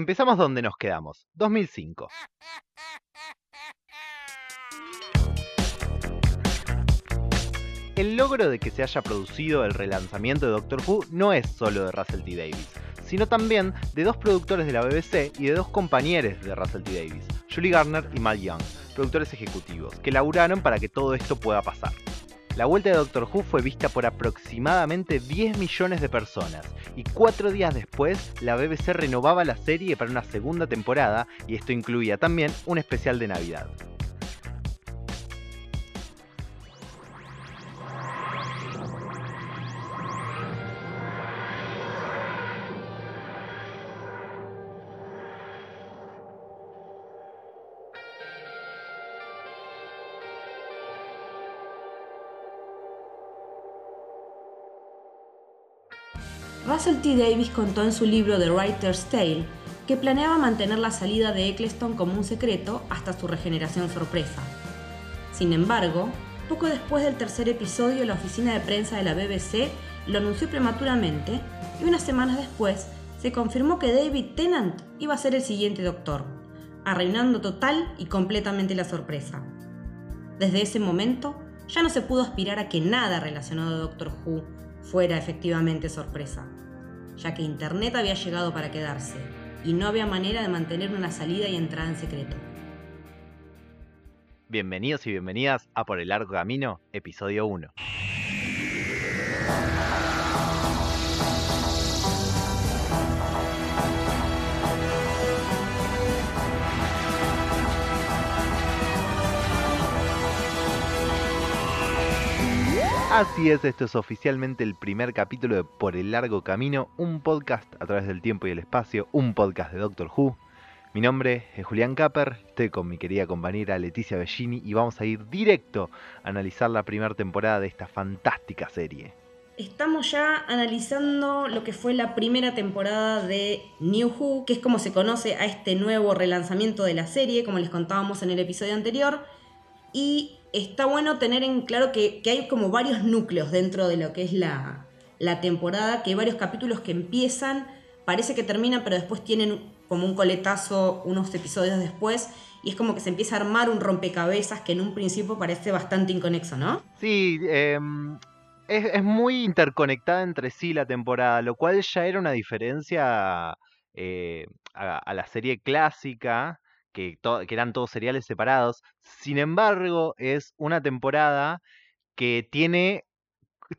Empezamos donde nos quedamos, 2005. El logro de que se haya producido el relanzamiento de Doctor Who no es solo de Russell T. Davis, sino también de dos productores de la BBC y de dos compañeros de Russell T. Davis, Julie Garner y Mal Young, productores ejecutivos, que laburaron para que todo esto pueda pasar. La vuelta de Doctor Who fue vista por aproximadamente 10 millones de personas y cuatro días después la BBC renovaba la serie para una segunda temporada y esto incluía también un especial de Navidad. Russell T. Davis contó en su libro The Writer's Tale que planeaba mantener la salida de Eccleston como un secreto hasta su regeneración sorpresa. Sin embargo, poco después del tercer episodio, la oficina de prensa de la BBC lo anunció prematuramente y unas semanas después se confirmó que David Tennant iba a ser el siguiente doctor, arruinando total y completamente la sorpresa. Desde ese momento, ya no se pudo aspirar a que nada relacionado a Doctor Who fuera efectivamente sorpresa ya que Internet había llegado para quedarse y no había manera de mantener una salida y entrada en secreto. Bienvenidos y bienvenidas a Por el Largo Camino, episodio 1. Así es, esto es oficialmente el primer capítulo de Por el Largo Camino, un podcast a través del tiempo y el espacio, un podcast de Doctor Who. Mi nombre es Julián Capper, estoy con mi querida compañera Leticia Bellini y vamos a ir directo a analizar la primera temporada de esta fantástica serie. Estamos ya analizando lo que fue la primera temporada de New Who, que es como se conoce a este nuevo relanzamiento de la serie, como les contábamos en el episodio anterior. Y está bueno tener en claro que, hay como varios núcleos dentro de lo que es la, temporada, que hay varios capítulos que empiezan, parece que terminan, pero después tienen como un coletazo unos episodios después. Y es como que se empieza a armar un rompecabezas que en un principio parece bastante inconexo, ¿no? Sí, em, es, muy interconectada entre sí la temporada, lo cual ya era una diferencia eh, a, la serie clásica que, eran todos seriales separados. Sin embargo, es una temporada que tiene,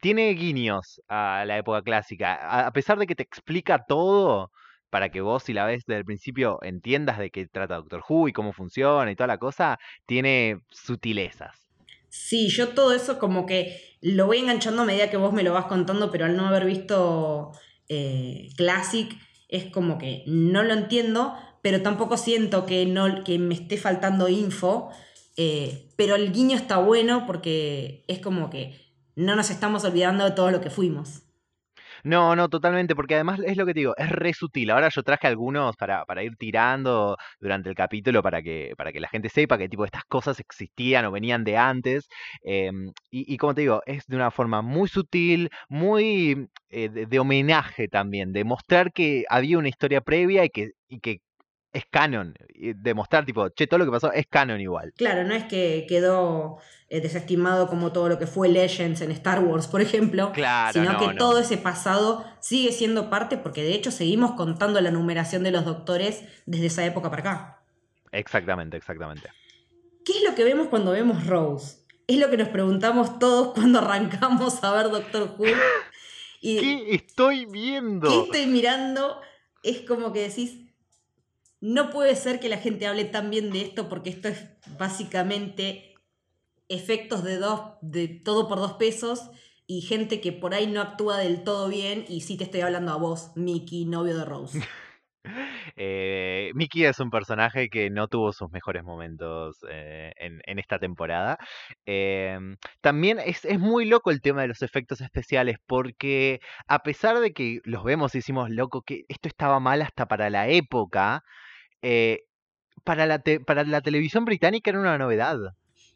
tiene guiños a la época clásica. A, pesar de que te explica todo, para que vos, si la ves desde el principio, entiendas de qué trata Doctor Who y cómo funciona y toda la cosa, tiene sutilezas. Sí, yo todo eso como que lo voy enganchando a medida que vos me lo vas contando, pero al no haber visto eh, Classic es como que no lo entiendo, pero tampoco siento que, no, que me esté faltando info. Eh, pero el guiño está bueno porque es como que no nos estamos olvidando de todo lo que fuimos. No, no, totalmente, porque además es lo que te digo, es re sutil. Ahora yo traje algunos para, para ir tirando durante el capítulo para que, para que la gente sepa que tipo estas cosas existían o venían de antes. Em, y, como te digo, es de una forma muy sutil, muy eh, de, de, homenaje también, de mostrar que había una historia previa y que, y que es canon. Y demostrar, tipo, che, todo lo que pasó es canon igual. Claro, no es que quedó eh, desestimado como todo lo que fue Legends en Star Wars, por ejemplo. Claro, sino que todo ese pasado sigue siendo parte, porque de hecho seguimos contando la numeración de los doctores desde esa época para acá. Exactamente, exactamente. ¿Qué es lo que vemos cuando vemos Rose? Es lo que nos preguntamos todos cuando arrancamos a ver Doctor Who. Y ¿Qué estoy viendo? ¿Qué estoy mirando? Es como que decís, no puede ser que la gente hable tan bien de esto porque esto es básicamente efectos de, dos, de todo por dos pesos y gente que por ahí no actúa del todo bien y sí te estoy hablando a vos, Mickey, novio de Rose. Eh, Mickey es un personaje que no tuvo sus mejores momentos eh, en, esta temporada. Em, también es, es, muy loco el tema de los efectos especiales porque a pesar de que los vemos y decimos, loco, que esto estaba mal hasta para la época, eh, para, la para la televisión británica era una novedad.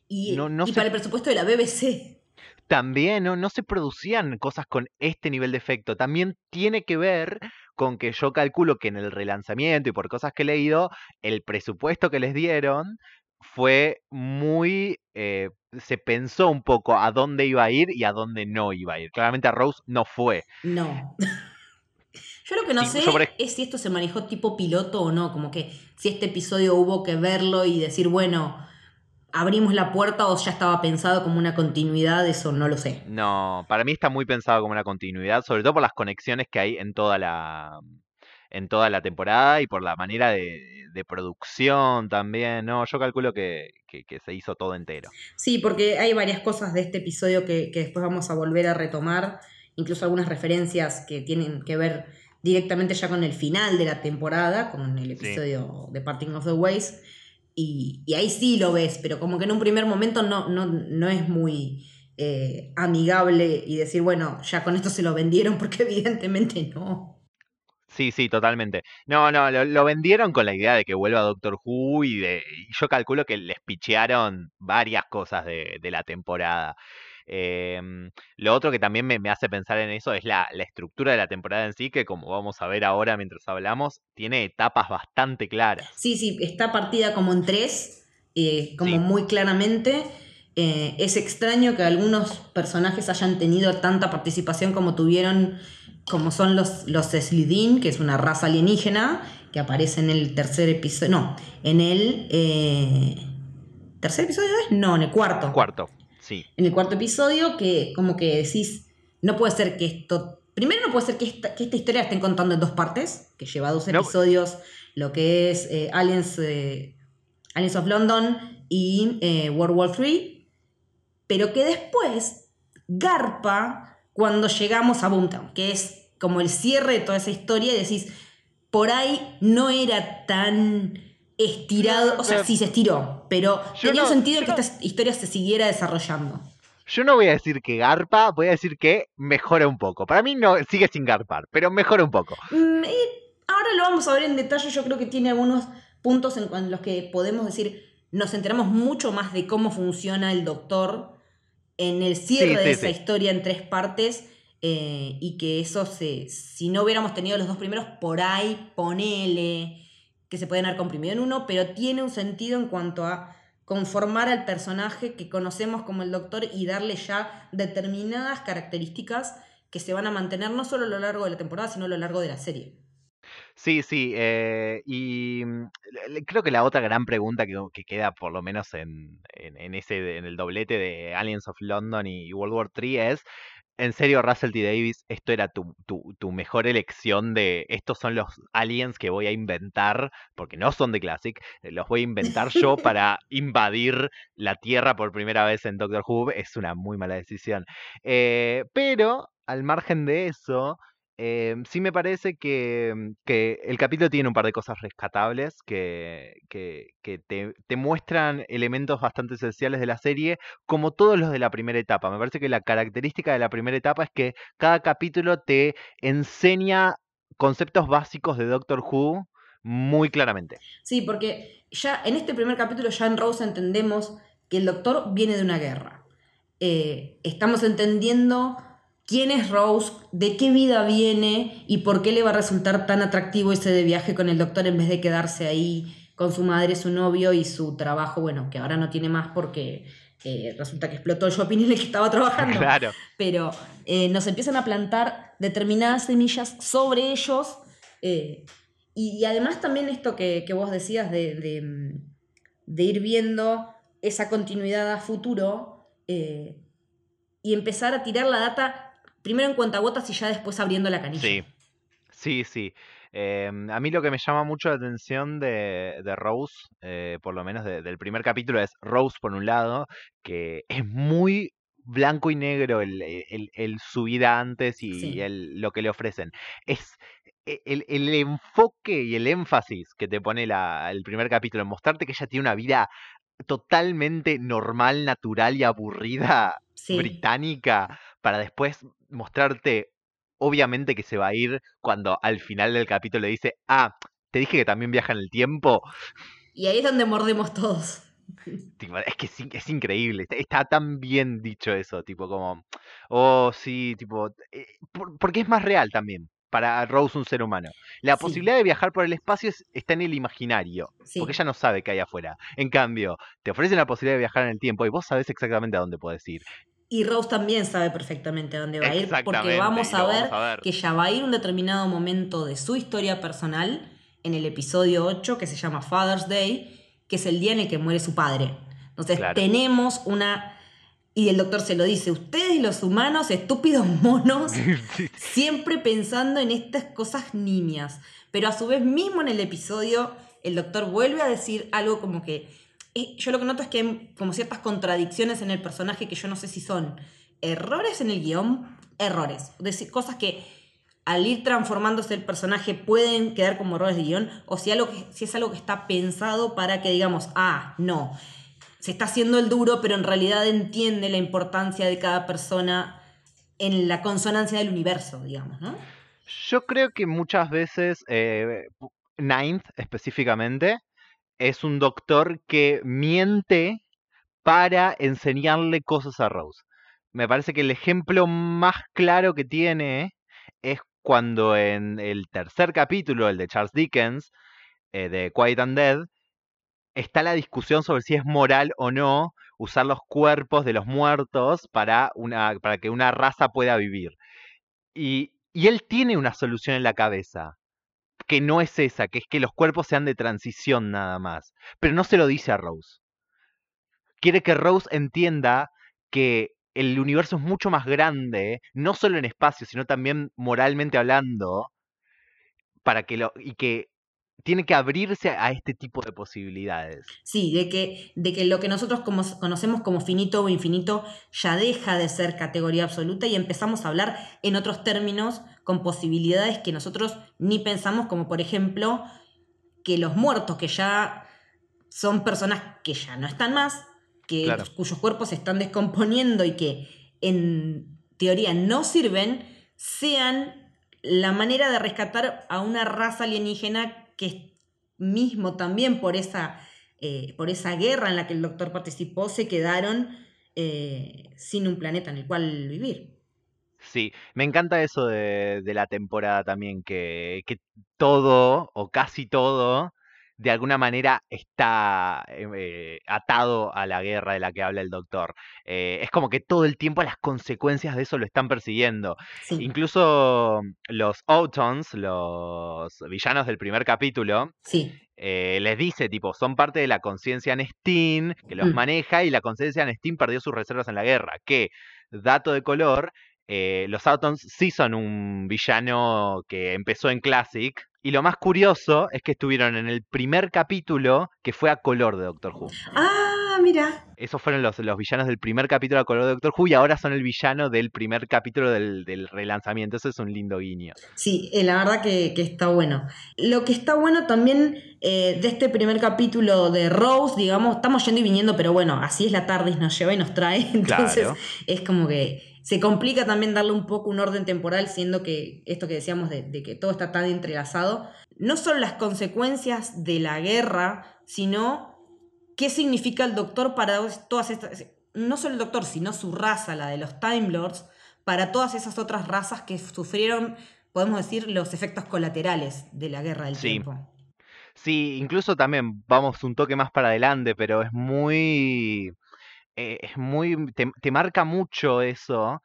Y, para el presupuesto de la BBC. También no, no se producían cosas con este nivel de efecto. También tiene que ver con que yo calculo que en el relanzamiento y por cosas que he leído, el presupuesto que les dieron fue muy... Eh, se pensó un poco a dónde iba a ir y a dónde no iba a ir. Claramente a Rose no fue. No. Yo lo que no sé es si esto se manejó tipo piloto o no, como que si este episodio hubo que verlo y decir, bueno, abrimos la puerta o ya estaba pensado como una continuidad, eso no lo sé. No, para mí está muy pensado como una continuidad, sobre todo por las conexiones que hay en toda la en toda la temporada y por la manera de, producción también, ¿no? Yo calculo que, se hizo todo entero. Sí, porque hay varias cosas de este episodio que, que después vamos a volver a retomar, incluso algunas referencias que tienen que ver directamente ya con el final de la temporada, con el episodio de Parting of the Ways, y, ahí sí lo ves, pero como que en un primer momento no, no, no es muy eh, amigable y decir, bueno, ya con esto se lo vendieron, porque evidentemente no. Sí, sí, totalmente. No, no, lo, vendieron con la idea de que vuelva Doctor Who y, de, yo calculo que les pichearon varias cosas de, de la temporada. Em, lo otro que también me, hace pensar en eso es la, estructura de la temporada en sí, que como vamos a ver ahora mientras hablamos, tiene etapas bastante claras. Sí, sí, está partida como en tres, eh, como muy claramente. Eh, es extraño que algunos personajes hayan tenido tanta participación como tuvieron, como son los, los Slidin, que es una raza alienígena, que aparece en el tercer episodio, no, en el... Eh, ¿Tercer episodio es? No, en el cuarto. Cuarto. En el cuarto episodio, que como que decís, no puede ser que esto. Primero, no puede ser que esta, historia la estén contando en dos partes, que lleva dos episodios, lo que es eh, Aliens, eh, Aliens of London y eh, World War III, pero que después garpa cuando llegamos a Boomtown, que es como el cierre de toda esa historia y decís, por ahí no era tan estirado, o sea, sí se estiró, pero tenía un sentido que esta historia se siguiera desarrollando. Yo no voy a decir que garpa, voy a decir que mejora un poco. Para mí no sigue sin garpar, pero mejora un poco. Mm, ahora lo vamos a ver en detalle, yo creo que tiene algunos puntos en los que podemos decir, nos enteramos mucho más de cómo funciona el doctor en el cierre de esa historia en tres partes. Eh, y que eso se, si no hubiéramos tenido los dos primeros, por ahí ponele que se pueden haber comprimido en uno, pero tiene un sentido en cuanto a conformar al personaje que conocemos como el doctor y darle ya determinadas características que se van a mantener no solo a lo largo de la temporada, sino a lo largo de la serie. Sí, sí, eh, y mm, creo que la otra gran pregunta que, queda por lo menos en, ese, en el doblete de Aliens of London y World War III es en serio, Russell T. Davis, esto era tu, tu, mejor elección de estos son los aliens que voy a inventar, porque no son de Classic, eh, los voy a inventar yo para invadir la Tierra por primera vez en Doctor Who. Es una muy mala decisión. Eh, pero, al margen de eso, Em, sí me parece mm, que, el capítulo tiene un par de cosas rescatables que, te, muestran elementos bastante esenciales de la serie, como todos los de la primera etapa. Me parece que la característica de la primera etapa es que cada capítulo te enseña conceptos básicos de Doctor Who muy claramente. Sí, porque ya en este primer capítulo ya en Rose entendemos que el Doctor viene de una guerra. Eh, estamos entendiendo quién es Rose, de qué vida viene y por qué le va a resultar tan atractivo ese de viaje con el doctor en vez de quedarse ahí con su madre, su novio y su trabajo, bueno, que ahora no tiene más porque eh, resulta que explotó el shopping en el que estaba trabajando. Claro. Pero eh, nos empiezan a plantar determinadas semillas sobre ellos. Eh, y, además también esto que, vos decías de, de, ir viendo esa continuidad a futuro y empezar a tirar la data primero en cuentagotas y ya después abriendo la canilla. Sí, sí, sí. Em, a mí lo que me llama mucho la atención de, Rose, eh, por lo menos del primer capítulo, es Rose por un lado, que es muy blanco y negro el, su vida antes y el, lo que le ofrecen. Es e, el, enfoque y el énfasis que te pone el primer capítulo en mostrarte que ella tiene una vida totalmente normal, natural y aburrida británica para después mostrarte, obviamente que se va a ir cuando al final del capítulo le dice, ah, te dije que también viaja en el tiempo. Y ahí es donde mordemos todos. es que es, increíble, está tan bien dicho eso, tipo como, oh sí, tipo, eh, porque es más real también para Rose un ser humano. La Sí. posibilidad de viajar por el espacio es- está en el imaginario, Sí. porque ella no sabe qué hay afuera. En cambio, te ofrecen la posibilidad de viajar en el tiempo y vos sabés exactamente a dónde podés ir. Y Rose también sabe perfectamente a dónde va a ir, porque vamos a ver vamos a ver. que ella va a ir un determinado momento de su historia personal en el episodio 8, que se llama Father's Day, que es el día en el que muere su padre. Entonces Claro. tenemos una... Y el doctor se lo dice, ustedes los humanos, estúpidos monos, siempre pensando en estas cosas niñas. Pero a su vez mismo en el episodio, el doctor vuelve a decir algo como que... eh, yo lo que noto es que hay como ciertas contradicciones en el personaje que yo no sé si son errores en el guion, errores. Es decir, cosas que al ir transformándose el personaje pueden quedar como errores de guion, o si, algo que, si es algo que está pensado para que digamos, ah, no, se está haciendo el duro, pero en realidad entiende la importancia de cada persona en la consonancia del universo, digamos, ¿no? Yo creo que muchas veces, eh, Ninth específicamente, es un doctor que miente para enseñarle cosas a Rose. Me parece que el ejemplo más claro que tiene es cuando en el tercer capítulo, el de Charles Dickens, eh, de Quiet and Dead, está la discusión sobre si es moral o no usar los cuerpos de los muertos para, una, que una raza pueda vivir. Y, y él tiene una solución en la cabeza, que no es esa, que es que los cuerpos sean de transición nada más. Pero no se lo dice a Rose. Quiere que Rose entienda que el universo es mucho más grande, no solo en espacio, sino también moralmente hablando, para que lo, y que tiene que abrirse a este tipo de posibilidades. Sí, de que, de que lo que nosotros como, conocemos como finito o infinito ya deja de ser categoría absoluta y empezamos a hablar en otros términos con posibilidades que nosotros ni pensamos, como por ejemplo que los muertos, que ya son personas que ya no están más, que, Claro. cuyos cuerpos se están descomponiendo y que en teoría no sirven, sean la manera de rescatar a una raza alienígena que mismo también por esa, eh, por esa guerra en la que el doctor participó, se quedaron eh, sin un planeta en el cual vivir. Sí, me encanta eso de, de la temporada también, que, que todo o casi todo de alguna manera está eh, atado a la guerra de la que habla el doctor. Eh, es como que todo el tiempo las consecuencias de eso lo están persiguiendo. Sí, Incluso los Autons, los villanos del primer capítulo, sí, eh, les dice, tipo, son parte de la conciencia Nestin que los Mm. maneja y la conciencia Nestin perdió sus reservas en la guerra. Que, dato de color, los Autons sí son un villano que empezó en Classic. Y lo más curioso es que estuvieron en el primer capítulo que fue a color de Doctor Who. Ah, mira. Esos fueron los, los villanos del primer capítulo a color de Doctor Who y ahora son el villano del primer capítulo del, del relanzamiento. Eso es un lindo guiño. Sí, eh, la verdad que, que está bueno. Lo que está bueno también eh, de este primer capítulo de Rose, digamos, estamos yendo y viniendo, pero bueno, así es la tarde, nos lleva y nos trae. Entonces Claro. es como que se complica también darle un poco un orden temporal, siendo que esto que decíamos de, de que todo está tan entrelazado, no solo las consecuencias de la guerra, sino qué significa el doctor para todas estas, no solo el doctor, sino su raza, la de los Time Lords, para todas esas otras razas que sufrieron, podemos decir, los efectos colaterales de la guerra del Sí. tiempo. Sí, incluso también vamos un toque más para adelante, pero es muy, eh, es muy, te, te marca mucho eso,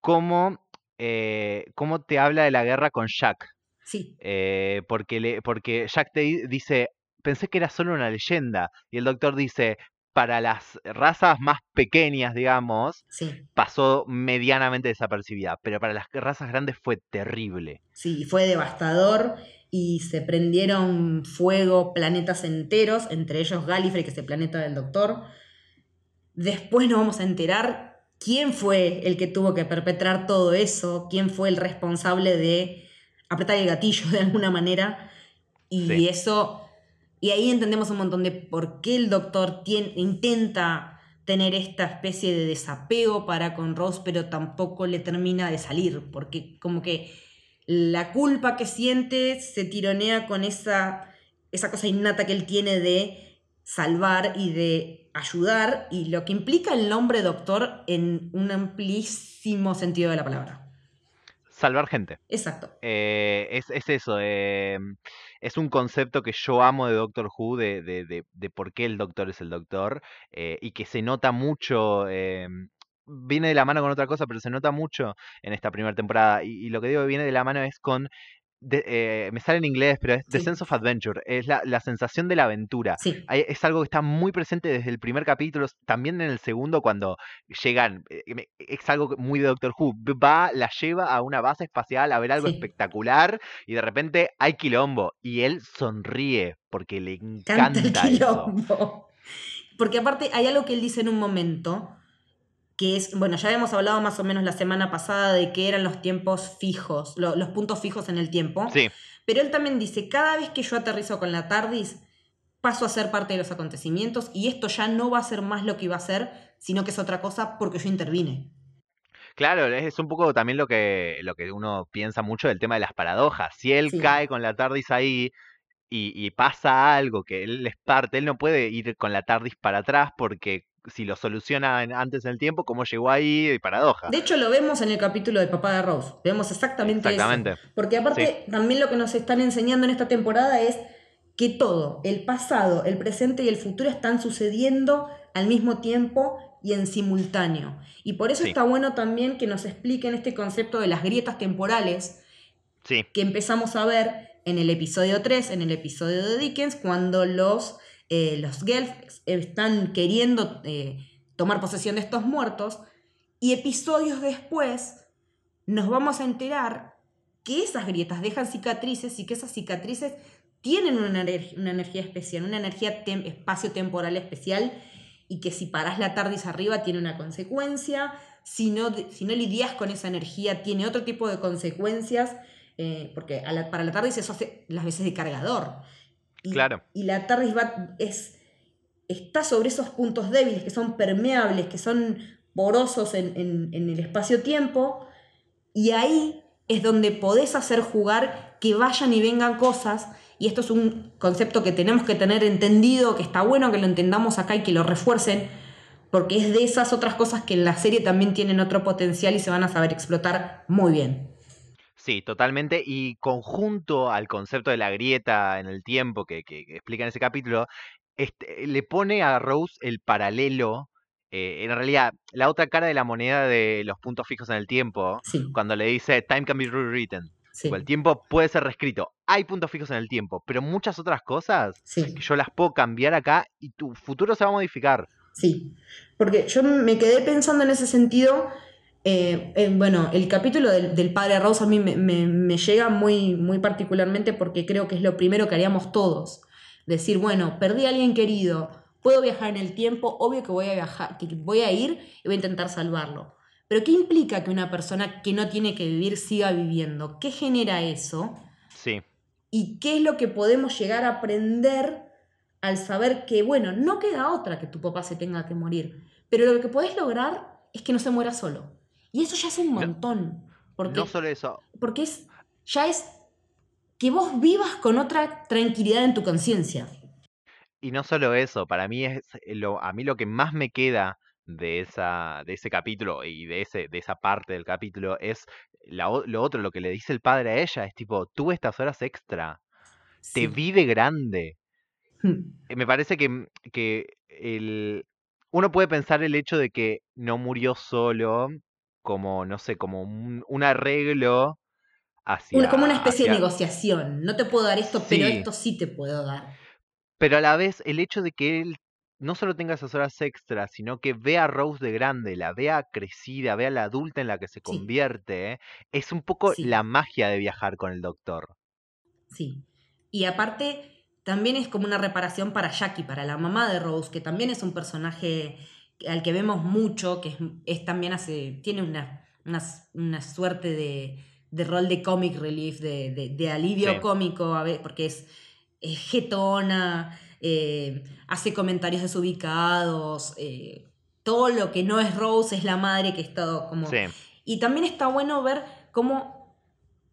cómo, eh, cómo te habla de la guerra con Jack, Sí, eh, porque, le, porque Jack te di- dice, pensé que era solo una leyenda, y el doctor dice, para las razas más pequeñas, digamos, sí, pasó medianamente desapercibida, pero para las razas grandes fue terrible. sí, fue devastador y se prendieron fuego planetas enteros, entre ellos Gallifrey, que es el planeta del doctor. Después nos vamos a enterar quién fue el que tuvo que perpetrar todo eso, quién fue el responsable de apretar el gatillo de alguna manera. Y Sí. eso, y ahí entendemos un montón de por qué el doctor intenta tener esta especie de desapego para con Rose, pero tampoco le termina de salir, porque como que la culpa que siente se tironea con esa, esa cosa innata que él tiene de salvar y de ayudar, y lo que implica el nombre doctor en un amplísimo sentido de la palabra. salvar gente. Exacto. Eh, es, es, eso, eh, es un concepto que yo amo de Doctor Who, de, de, de, de por qué el doctor es el doctor, eh, y que se nota mucho, viene de la mano con otra cosa, pero se nota mucho en esta primera temporada, y, y lo que digo que viene de la mano es con de, eh, me sale en inglés, pero es The Sí. Sense of Adventure, es la, la sensación de la aventura. Sí, Hay- Es algo que está muy presente desde el primer capítulo, también en el segundo cuando llegan, eh, es algo muy de Doctor Who, va, la lleva a una base espacial a ver algo Sí. espectacular y de repente hay quilombo y él sonríe porque le canta el encanta eso. quilombo. Porque aparte hay algo que él dice en un momento, que es, bueno, ya habíamos hablado más o menos la semana pasada de que eran los tiempos fijos, lo- los puntos fijos en el tiempo. Sí, Pero él también dice, cada vez que yo aterrizo con la TARDIS, paso a ser parte de los acontecimientos y esto ya no va a ser más lo que iba a ser, sino que es otra cosa porque yo intervine. claro, es un poco también lo que, lo que uno piensa mucho del tema de las paradojas. Si él Sí. cae con la TARDIS ahí y, y pasa algo que él es parte, él no puede ir con la TARDIS para atrás porque si lo soluciona antes en el tiempo, ¿cómo llegó ahí? Y paradoja. De hecho, lo vemos en el capítulo de Papá de Rose. Vemos exactamente, Exactamente. eso. Porque aparte, también lo que nos están enseñando en esta temporada es que todo, el pasado, el presente y el futuro están sucediendo al mismo tiempo y en simultáneo. Y por eso Sí. está bueno también que nos expliquen este concepto de las grietas temporales Sí, que empezamos a ver en el episodio 3, en el episodio de Dickens, cuando los, eh, los Gelfs están queriendo eh, tomar posesión de estos muertos, y episodios después nos vamos a enterar que esas grietas dejan cicatrices y que esas cicatrices tienen una, una energía especial, una energía tem- espacio-temporal especial, y que si parás la TARDIS arriba tiene una consecuencia, si no, si no lidias con esa energía tiene otro tipo de consecuencias, eh, porque para la TARDIS eso hace las veces de cargador. Y, Claro. Y la TARDIS va, es, está sobre esos puntos débiles que son permeables, que son porosos en, en- en el espacio-tiempo, y ahí es donde podés hacer jugar que vayan y vengan cosas, y esto es un concepto que tenemos que tener entendido, que está bueno que lo entendamos acá y que lo refuercen, porque es de esas otras cosas que en la serie también tienen otro potencial y se van a saber explotar muy bien. Sí, totalmente. Y conjunto al concepto de la grieta en el tiempo que, que- que explica en ese capítulo, este, le pone a Rose el paralelo, eh, en realidad, la otra cara de la moneda de los puntos fijos en el tiempo, Sí, cuando le dice time can be rewritten. sí, El tiempo puede ser reescrito. Hay puntos fijos en el tiempo, pero muchas otras cosas sí. que yo las puedo cambiar acá y tu futuro se va a modificar. Sí, porque yo me quedé pensando en ese sentido. Eh, eh, bueno, el capítulo del, del padre Rose a mí me, me- me llega muy, muy particularmente porque creo que es lo primero que haríamos todos. Decir, bueno, perdí a alguien querido, puedo viajar en el tiempo, obvio que voy a viajar, que voy a ir y voy a intentar salvarlo. Pero ¿qué implica que una persona que no tiene que vivir siga viviendo? ¿Qué genera eso? Sí, y qué es lo que podemos llegar a aprender al saber que, bueno, no queda otra que tu papá se tenga que morir, pero lo que podés lograr es que no se muera solo. Y eso ya es un montón, porque, no solo eso. porque es, ya es que vos vivas con otra tranquilidad en tu conciencia. Y no solo eso, para mí es eh, lo, a mí lo que más me queda de esa, de ese capítulo y de ese, de esa parte del capítulo es la lo otro, lo que le dice el padre a ella, es tipo, tuve estas horas extra, te Sí. vi de grande. Eh, Me parece que, que el, uno puede pensar el hecho de que no murió solo como, no sé, como un, un arreglo hacia... Una- como una especie de negociación. No te puedo dar esto, pero esto sí te puedo dar. Pero a la vez, el hecho de que él no solo tenga esas horas extras, sino que vea a Rose de grande, la vea crecida, vea la adulta en la que se convierte, es un poco Sí. la magia de viajar con el doctor. Sí. Y aparte, también es como una reparación para Jackie, para la mamá de Rose, que también es un personaje al que vemos mucho, que es, es también hace. tiene una, una, una suerte de, de rol de comic relief, de, de- de alivio Sí. cómico, a ver, porque es, es jetona, eh, hace comentarios desubicados. eh, todo lo que no es Rose es la madre que está como Sí, y también está bueno ver cómo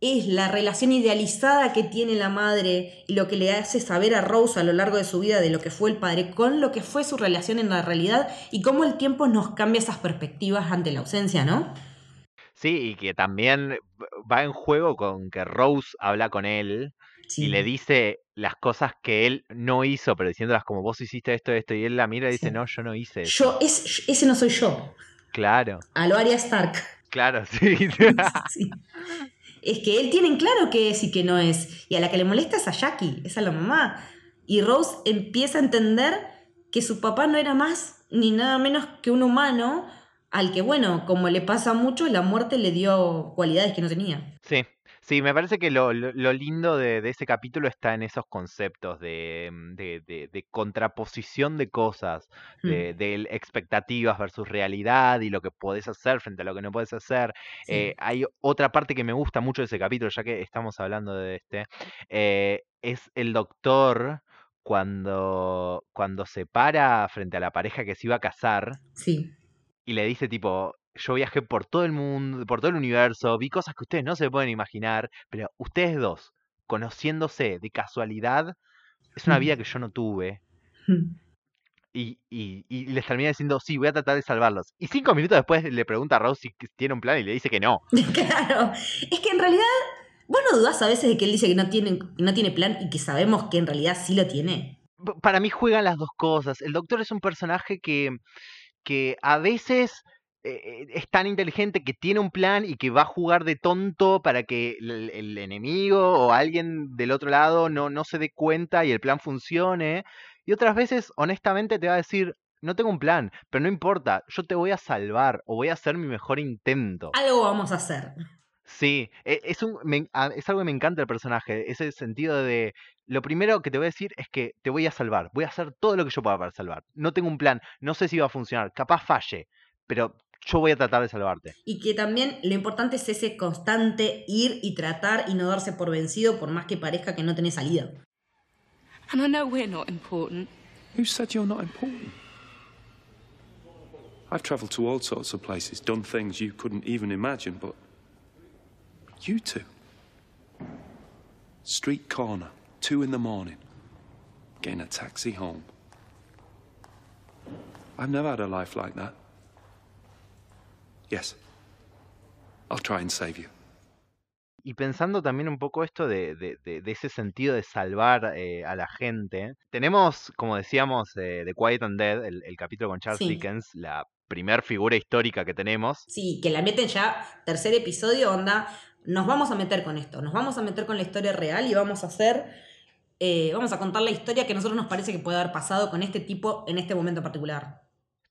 es la relación idealizada que tiene la madre y lo que le hace saber a Rose a lo largo de su vida de lo que fue el padre con lo que fue su relación en la realidad y cómo el tiempo nos cambia esas perspectivas ante la ausencia, ¿no? Sí, y que también va en juego con que Rose habla con él y le dice las cosas que él no hizo, pero diciéndolas como vos hiciste esto, esto, y él la mira y dice, sí. no, yo no hice eso. Yo, es, ese no soy yo. Claro, A lo Arya Stark. claro, sí. Sí. Es que él tiene en claro qué es y qué no es. Y a la que le molesta es a Jackie, es a la mamá. Y Rose empieza a entender que su papá no era más ni nada menos que un humano al que, bueno, como le pasa mucho, la muerte le dio cualidades que no tenía. Sí, sí, me parece que lo, lo- lo lindo de, de ese capítulo está en esos conceptos de, mm, de- de- contraposición de cosas, de, Mm, de expectativas versus realidad y lo que podés hacer frente a lo que no podés hacer. sí, Eh, hay otra parte que me gusta mucho de ese capítulo, ya que estamos hablando de este, eh, es el doctor cuando, cuando se para frente a la pareja que se iba a casar sí. y le dice tipo, yo viajé por todo el mundo, por todo el universo, vi cosas que ustedes no se pueden imaginar, pero ustedes dos, conociéndose de casualidad, es una vida que yo no tuve. mm. Y, y, y les termina diciendo, sí, voy a tratar de salvarlos. Y cinco minutos después le pregunta a Rose si tiene un plan y le dice que no. Claro. Es que en realidad, vos no dudás a veces de que él dice que no tiene, no tiene plan y que sabemos que en realidad sí lo tiene. Para mí juegan las dos cosas. El doctor es un personaje que, que a veces eh, es tan inteligente que tiene un plan y que va a jugar de tonto para que el, el enemigo o alguien del otro lado no, no se dé cuenta y el plan funcione. Y otras veces, honestamente, te va a decir, no tengo un plan, pero no importa, yo te voy a salvar o voy a hacer mi mejor intento. Algo vamos a hacer. Sí, e- es, un, me es algo que me encanta el personaje, ese sentido de, lo primero que te voy a decir es que te voy a salvar, voy a hacer todo lo que yo pueda para salvar. No tengo un plan, no sé si va a funcionar, capaz falle, pero yo voy a tratar de salvarte. Y que también lo importante es ese constante ir y tratar y no darse por vencido por más que parezca que no tenés salida. And I know we're not important. Who said you're not important? I've travelled to all sorts of places, done things you couldn't even imagine, but. You two. Street corner, two in the morning, getting a taxi home. I've never had a life like that. Yes. I'll try and save you. Y pensando también un poco esto de, de- de- de ese sentido de salvar eh, a la gente, tenemos, como decíamos, eh, The Quiet and Dead, el, el capítulo con Charles Sí. Dickens, la primer figura histórica que tenemos. Sí, que la meten ya, tercer episodio, onda, nos vamos a meter con esto, nos vamos a meter con la historia real y vamos a hacer, eh, vamos a contar la historia que a nosotros nos parece que puede haber pasado con este tipo en este momento en particular.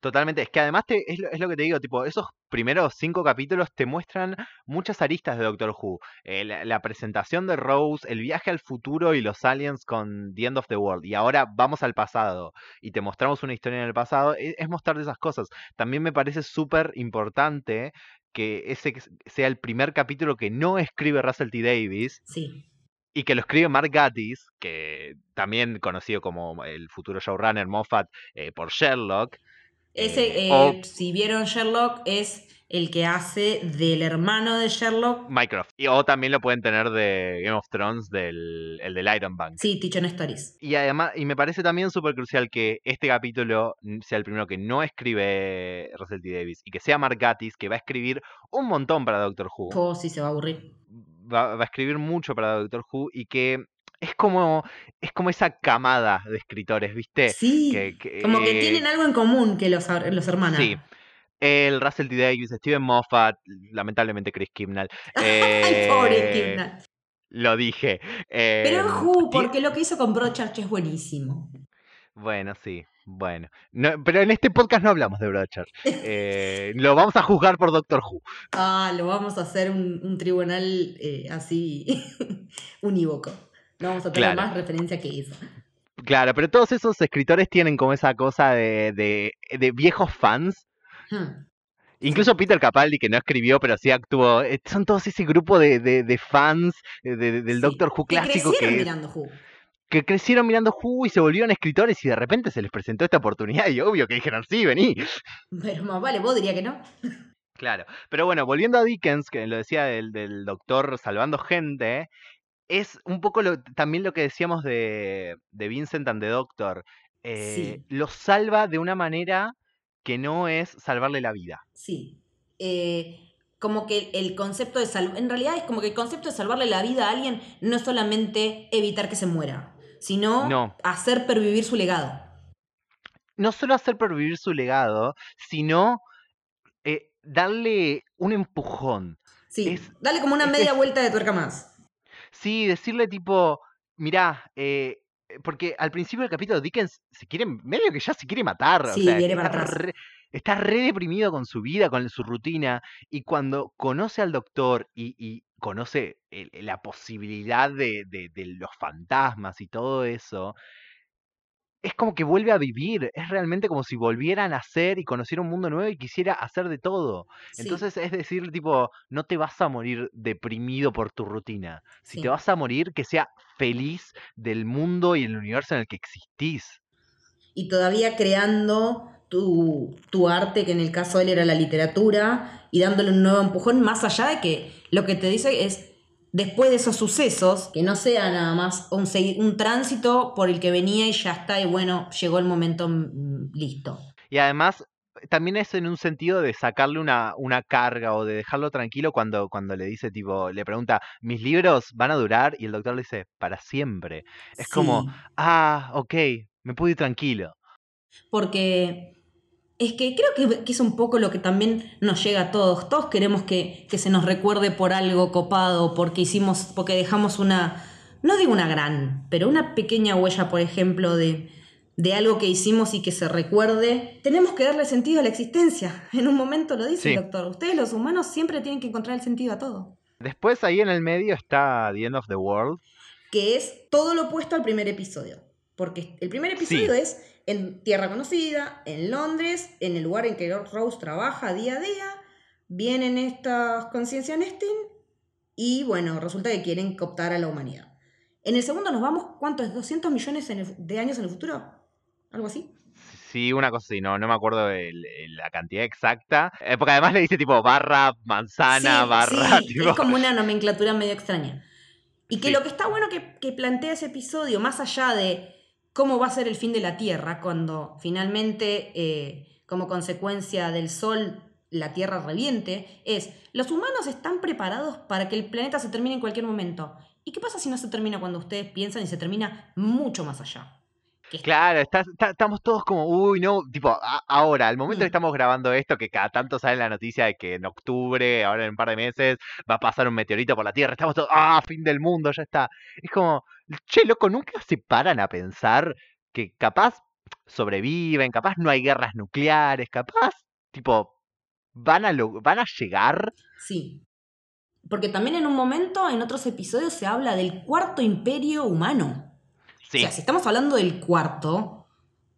Totalmente, es que además te, es, lo, es lo que te digo, tipo, esos primeros cinco capítulos te muestran muchas aristas de Doctor Who. Eh, la, la presentación de Rose, el viaje al futuro y los aliens con The End of the World. Y ahora vamos al pasado y te mostramos una historia en el pasado. e- Es, mostrar esas cosas. También me parece súper importante que ese sea el primer capítulo que no escribe Russell T. Davis Sí, y que lo escribe Mark Gatiss, que también conocido como el futuro showrunner Moffat eh, por Sherlock. Ese, Eh, o si vieron Sherlock, es el que hace del hermano de Sherlock, Mycroft. Y, o también lo pueden tener de Game of Thrones, del, el del Iron Bank. sí, Tichon Stories. Y además, y me parece también súper crucial que este capítulo sea el primero que no escribe Russell T. Davis y que sea Mark Gatiss, que va a escribir un montón para Doctor Who. Oh, sí, se va a aburrir. Va, va a escribir mucho para Doctor Who y que es como, es como esa camada de escritores, ¿viste? Sí, Que- que, como que eh, tienen algo en común que los, los hermanos. Sí. El Russell T. Davis, Steven Moffat, lamentablemente Chris Kimnall. Ay, pobre eh, Kimnall. Lo dije. Pero en em, Who, porque lo que hizo con Broadchurch es buenísimo. Bueno, sí, bueno. No, pero en este podcast no hablamos de Broadchurch. Eh, lo vamos a juzgar por Doctor Who. Ah, lo vamos a hacer un, un tribunal eh, así unívoco. No vamos a tener Claro. más referencia que eso. Claro, pero todos esos escritores tienen como esa cosa de, de, de viejos fans. Hmm. Incluso Peter Capaldi, que no escribió, pero sí actuó. eh, Son todos ese grupo de, de, de fans eh, de- del Sí, Doctor Who que clásico crecieron que, mirando Who. que crecieron mirando Who y se volvieron escritores y de repente se les presentó esta oportunidad y obvio que dijeron, sí, vení. Pero más vale, vos diría que no. Claro, pero bueno, volviendo a Dickens, que lo decía del, del doctor salvando gente, es un poco lo- también lo que decíamos de, de Vincent and the Doctor. eh, Sí. Los salva de una manera que no es salvarle la vida. Sí. Eh, como que el concepto de salvar, en realidad es como que el concepto de salvarle la vida a alguien no es solamente evitar que se muera, sino No. hacer pervivir su legado. No solo hacer pervivir su legado, sino eh, darle un empujón. Sí, Es- dale como una media es- vuelta de tuerca más. Sí, decirle tipo, mirá, eh, porque al principio del capítulo Dickens se quiere, medio que ya se quiere matar, o Sí, sea, viene para está, atrás. re, está re deprimido con su vida, con su rutina, y cuando conoce al doctor y, y conoce el- la posibilidad de, de- de los fantasmas y todo eso, es como que vuelve a vivir, es realmente como si volviera a nacer y conociera un mundo nuevo y quisiera hacer de todo. Sí, Entonces es decir, tipo, no te vas a morir deprimido por tu rutina. Si Sí. te vas a morir, que sea feliz del mundo y el universo en el que existís. y todavía creando tu, tu arte, que en el caso de él era la literatura, y dándole un nuevo empujón, más allá de que lo que te dice es, después de esos sucesos, que no sea nada más un, un tránsito por el que venía y ya está, y bueno, llegó el momento, mm, listo. Y además, también es en un sentido de sacarle una, una carga o de dejarlo tranquilo cuando, cuando le dice, tipo, le pregunta, ¿mis libros van a durar? Y el doctor le dice, para siempre. Es como, ah, ok, me puedo ir tranquilo. Porque es que creo que, que es un poco lo que también nos llega a todos. Todos queremos que, que se nos recuerde por algo copado, porque hicimos, porque dejamos una, no digo una gran, pero una pequeña huella, por ejemplo, de, de algo que hicimos y que se recuerde. Tenemos que darle sentido a la existencia. En un momento lo dice Sí. el doctor. Ustedes los humanos siempre tienen que encontrar el sentido a todo. Después ahí en el medio está The End of the World. que es todo lo opuesto al primer episodio. Porque el primer episodio Sí. es en Tierra Conocida, en Londres, en el lugar en que Rose trabaja día a día, vienen estas conciencias Nestin y bueno, resulta que quieren cooptar a la humanidad. En el segundo nos vamos, ¿cuánto es? ¿200 millones en el- de años en el futuro? ¿Algo así? Sí, una cosa así, no, no me acuerdo el- el- la cantidad exacta. Eh, porque además le dice tipo barra, manzana, Sí, barra. sí, tipo- es como una nomenclatura medio extraña. Y que Sí. lo que está bueno que, que plantea ese episodio, más allá de cómo va a ser el fin de la Tierra, cuando finalmente, eh, como consecuencia del Sol, la Tierra reviente, es, los humanos están preparados para que el planeta se termine en cualquier momento. ¿Y qué pasa si no se termina cuando ustedes piensan y se termina mucho más allá? Que- Claro, está- está- estamos todos como, uy, no, tipo, a- ahora, al momento que Mm. estamos grabando esto, que cada tanto sale la noticia de que en octubre, ahora en un par de meses, va a pasar un meteorito por la Tierra, estamos todos, ah, fin del mundo, ya está. Es como, che, loco, nunca se paran a pensar que capaz sobreviven, capaz no hay guerras nucleares, capaz, tipo, van a, lo- van a llegar. Sí. Porque también en un momento, en otros episodios, se habla del cuarto imperio humano. Sí, O sea, si estamos hablando del cuarto,